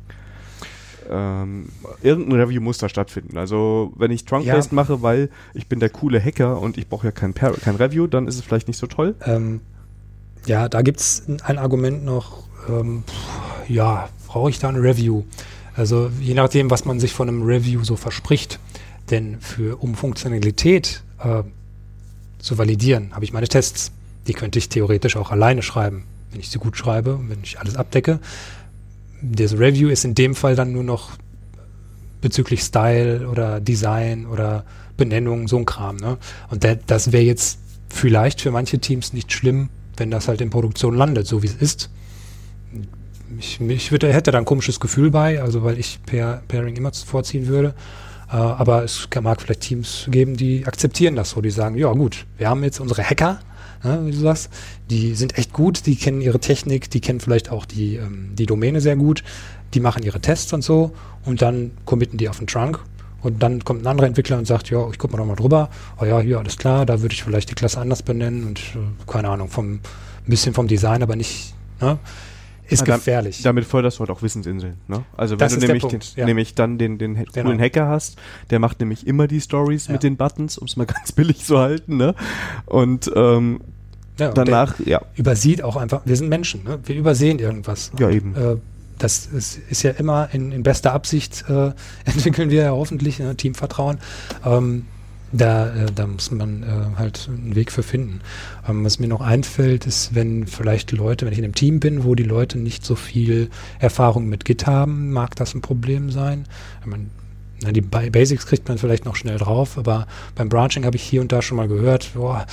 Ähm, irgendein Review muss da stattfinden. Also wenn ich Trunk-Based ja. mache, weil ich bin der coole Hacker und ich brauche ja kein, kein Review, dann ist es vielleicht nicht so toll. Ähm, ja, da gibt es ein Argument noch, ähm, ja, brauche ich da ein Review? Also je nachdem, was man sich von einem Review so verspricht. Denn für um Funktionalität äh, zu validieren, habe ich meine Tests. Die könnte ich theoretisch auch alleine schreiben, wenn ich sie gut schreibe, wenn ich alles abdecke. Das Review ist in dem Fall dann nur noch bezüglich Style oder Design oder Benennung, so ein Kram. Ne? Und der, das wäre jetzt vielleicht für manche Teams nicht schlimm, wenn das halt in Produktion landet, so wie es ist ich, ich würde, hätte da ein komisches Gefühl bei, also weil ich Pair, Pairing immer vorziehen würde. Äh, aber es mag vielleicht Teams geben, die akzeptieren das so, die sagen, ja gut, wir haben jetzt unsere Hacker, ja, wie du sagst, die sind echt gut, die kennen ihre Technik, die kennen vielleicht auch die, ähm, die Domäne sehr gut, die machen ihre Tests und so und dann committen die auf den Trunk und dann kommt ein anderer Entwickler und sagt, ja, ich gucke mal noch mal drüber, oh ja, hier, alles klar, da würde ich vielleicht die Klasse anders benennen und äh, keine Ahnung, vom, ein bisschen vom Design, aber nicht, ne? Ist Ja, gefährlich. Damit förderst du halt auch Wissensinseln. Ne? Also wenn Das du nämlich, Punkt, den, ja. nämlich dann den, den Genau. coolen Hacker hast, der macht nämlich immer die Stories Ja. mit den Buttons, um es mal ganz billig zu halten. Ne? Und ähm, ja, und danach, ja, übersieht auch einfach, wir sind Menschen, ne? wir übersehen irgendwas. ja eben. Äh, das ist, ist ja immer in, in bester Absicht, äh, entwickeln wir ja hoffentlich ne, Teamvertrauen. Ähm, da, äh, da muss man äh, halt einen Weg für finden. Ähm, was mir noch einfällt, ist, wenn vielleicht Leute, wenn ich in einem Team bin, wo die Leute nicht so viel Erfahrung mit Git haben, mag das ein Problem sein. Ich mein, na, die Ba- Basics kriegt man vielleicht noch schnell drauf, aber beim Branching habe ich hier und da schon mal gehört, boah,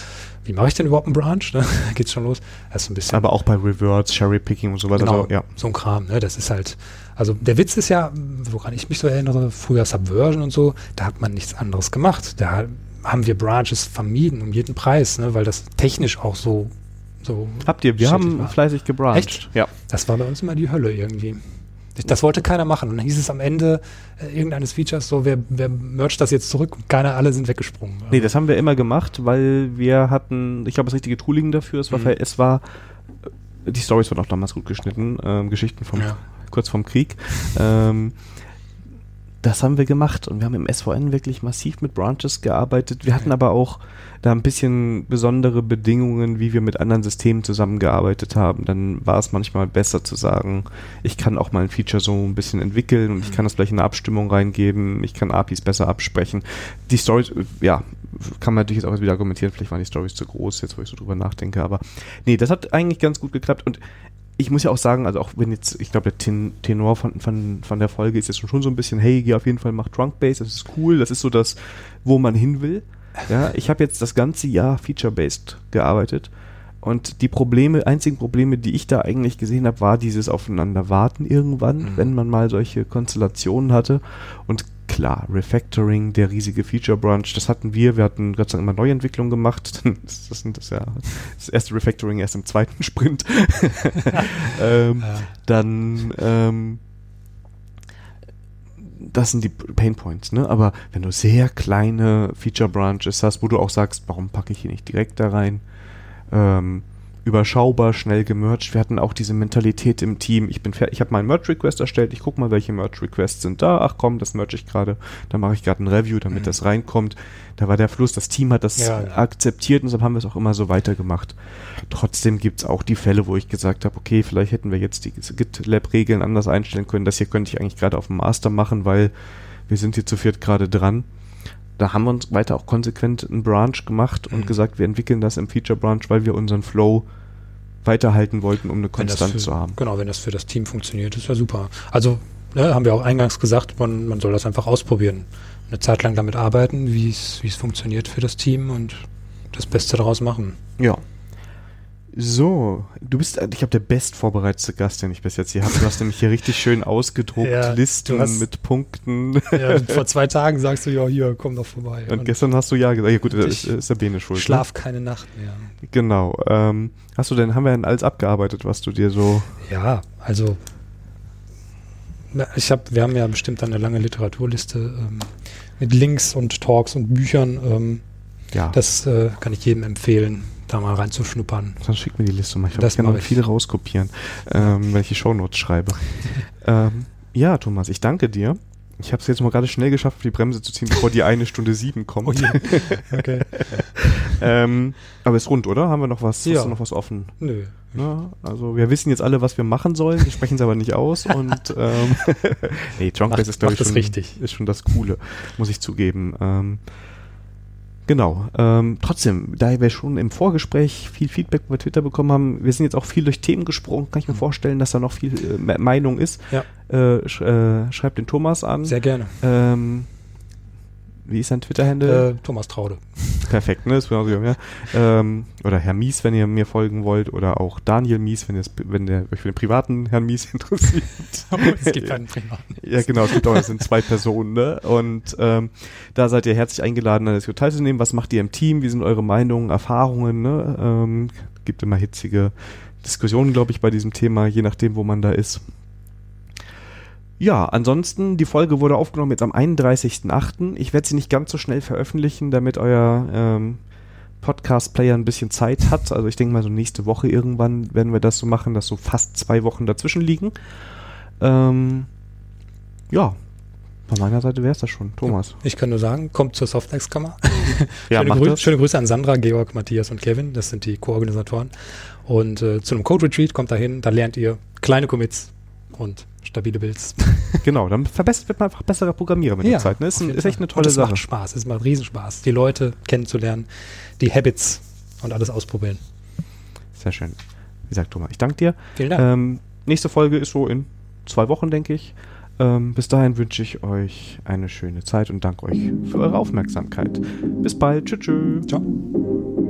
wie mache ich denn überhaupt einen Branch? Da geht's schon los. Das ist ein bisschen Aber auch bei Reverts, Cherry-Picking und sowas. Genau, Also, ja. so ein Kram, ne? Das ist halt, also der Witz ist ja, woran ich mich so erinnere, früher Subversion und so, da hat man nichts anderes gemacht. Da haben wir Branches vermieden um jeden Preis, ne? Weil das technisch auch so, so. Habt ihr, wir haben war. fleißig gebrancht. Echt? Ja. Das war bei uns immer die Hölle irgendwie. Das wollte keiner machen. Und dann hieß es am Ende äh, irgendeines Features so, wer, wer mercht das jetzt zurück? Und keiner, alle sind weggesprungen. Nee, das haben wir immer gemacht, weil wir hatten, ich glaube, das richtige Tooling dafür. Es war, Mhm. es war, äh, die Stories waren auch damals gut geschnitten, ähm, Geschichten vom, Ja. kurz vorm Krieg. Ähm, das haben wir gemacht und wir haben im SVN wirklich massiv mit Branches gearbeitet. Wir hatten aber auch da ein bisschen besondere Bedingungen, wie wir mit anderen Systemen zusammengearbeitet haben. Dann war es manchmal besser zu sagen, ich kann auch mal ein Feature so ein bisschen entwickeln und ich Mhm. kann das vielleicht in eine Abstimmung reingeben, ich kann APIs besser absprechen. Die Stories, ja, kann man natürlich jetzt auch wieder argumentieren, vielleicht waren die Stories zu groß, jetzt wo ich so drüber nachdenke, aber nee, das hat eigentlich ganz gut geklappt und ich muss ja auch sagen, also auch wenn jetzt, ich glaube, der Ten Tenor von, von, von der Folge ist jetzt schon so ein bisschen, hey, geh auf jeden Fall, mach Trunk Base, das ist cool, das ist so das, wo man hin will. Ja, ich habe jetzt das ganze Jahr Feature-Based gearbeitet und die Probleme, einzigen Probleme, die ich da eigentlich gesehen habe, war dieses Aufeinander warten irgendwann, Mhm. wenn man mal solche Konstellationen hatte. Und klar, Refactoring, der riesige Feature-Branch, das hatten wir. Wir hatten Gott sei Dank immer Neuentwicklung gemacht. Das, das, sind das, ja, das erste Refactoring erst im zweiten Sprint. ähm, Ja. dann ähm, das sind die Pain Points, ne? Aber wenn du sehr kleine Feature Branches hast, wo du auch sagst, warum packe ich hier nicht direkt da rein? Ähm, überschaubar, schnell gemerged. Wir hatten auch diese Mentalität im Team. Ich bin ich habe meinen Merge Request erstellt. Ich gucke mal, welche Merge Requests sind da. Ach komm, das merge ich gerade. Da mache ich gerade ein Review, damit Mhm. das reinkommt. Da war der Fluss. Das Team hat das Ja, ja. akzeptiert und so haben wir es auch immer so weitergemacht. Trotzdem gibt es auch die Fälle, wo ich gesagt habe, okay, vielleicht hätten wir jetzt die GitLab-Regeln anders einstellen können. Das hier könnte ich eigentlich gerade auf dem Master machen, weil wir sind hier zu viert gerade dran. Da haben wir uns weiter auch konsequent einen Branch gemacht und Mhm. gesagt, wir entwickeln das im Feature Branch, weil wir unseren Flow weiterhalten wollten, um eine Konstanz zu haben. Genau, wenn das für das Team funktioniert, ist ja super. Also, ne, haben wir auch eingangs gesagt, man, man soll das einfach ausprobieren. Eine Zeit lang damit arbeiten, wie es wie es funktioniert für das Team und das Beste daraus machen. Ja. So, du bist, ich glaube, der best vorbereitete Gast, den ich bis jetzt hier habe. Du hast nämlich hier richtig schön ausgedruckt, Ja, Listen hast- mit Punkten. Ja, vor zwei Tagen sagst du, ja, hier, komm doch vorbei. Und gestern hast du ja gesagt, ja gut, Und ist, ist der Bene schuld. schlaf keine Nacht mehr. Ne? Genau. Ähm, hast du denn, haben wir denn alles abgearbeitet, was du dir so. Ja, also ich habe, wir haben ja bestimmt eine lange Literaturliste ähm, mit Links und Talks und Büchern. Ähm, Ja, das äh, kann ich jedem empfehlen, da mal reinzuschnuppern. dann schick mir die Liste mal. Ich, Das kann viele rauskopieren, ähm, wenn ich die Shownotes schreibe. ähm, ja, Thomas, ich danke dir. Ich habe es jetzt mal gerade schnell geschafft, die Bremse zu ziehen, bevor die eine Stunde sieben kommt. Oh je. Okay. ähm, aber ist rund, oder? Haben wir noch was? Ja. Hast du noch was offen? Nö. Ja, also wir wissen jetzt alle, was wir machen sollen, wir sprechen es aber nicht aus und ähm, nee, Macht- ist glaube ich schon, ist schon das Coole, muss ich zugeben. Ähm, genau. Ähm, trotzdem, da wir schon im Vorgespräch viel Feedback bei Twitter bekommen haben, wir sind jetzt auch viel durch Themen gesprungen, kann ich mir Mhm. vorstellen, dass da noch viel äh, Me- Meinung ist. Ja. Äh, sch äh, schreibt den Thomas an. Sehr gerne. Ähm, wie ist dein Twitter-Handle? Äh, Thomas Traude. Perfekt, ne? Das genau ja. ähm, oder Herr Mies, wenn ihr mir folgen wollt, oder auch Daniel Mies, wenn, ihr wenn ihr euch für den privaten Herrn Mies interessiert. es gibt keinen privaten. Ja, genau, es gibt auch, es sind zwei Personen, ne? Und ähm, da seid ihr herzlich eingeladen, an der Diskussion teilzunehmen. Was macht ihr im Team? Wie sind eure Meinungen, Erfahrungen, ne? Ähm, gibt immer hitzige Diskussionen, glaube ich, bei diesem Thema, je nachdem, wo man da ist. Ja, ansonsten, die Folge wurde aufgenommen jetzt am 31.08. Ich werde sie nicht ganz so schnell veröffentlichen, damit euer ähm, Podcast-Player ein bisschen Zeit hat. Also ich denke mal so nächste Woche irgendwann werden wir das so machen, dass so fast zwei Wochen dazwischen liegen. Ähm, ja, von meiner Seite wäre es das schon. Thomas. Ich kann nur sagen, kommt zur Softlex-Kammer. Ja, schöne, Grü das. schöne Grüße an Sandra, Georg, Matthias und Kevin. Das sind die Co-Organisatoren. Und äh, zu einem Code-Retreat kommt dahin. Da lernt ihr kleine Commits und stabile Builds. Genau, dann verbessert wird man einfach besserer Programmierer mit der Zeit. Ne? Ist, ein, ist echt eine tolle und es Sache. macht Spaß. Es macht Riesenspaß, die Leute kennenzulernen, die Habits und alles ausprobieren. Sehr schön. Wie gesagt, Thomas, ich danke dir. Vielen Dank. Ähm, nächste Folge ist so in zwei Wochen, denke ich. Ähm, bis dahin wünsche ich euch eine schöne Zeit und danke euch für eure Aufmerksamkeit. Bis bald. Tschüss. tschüss. Ciao.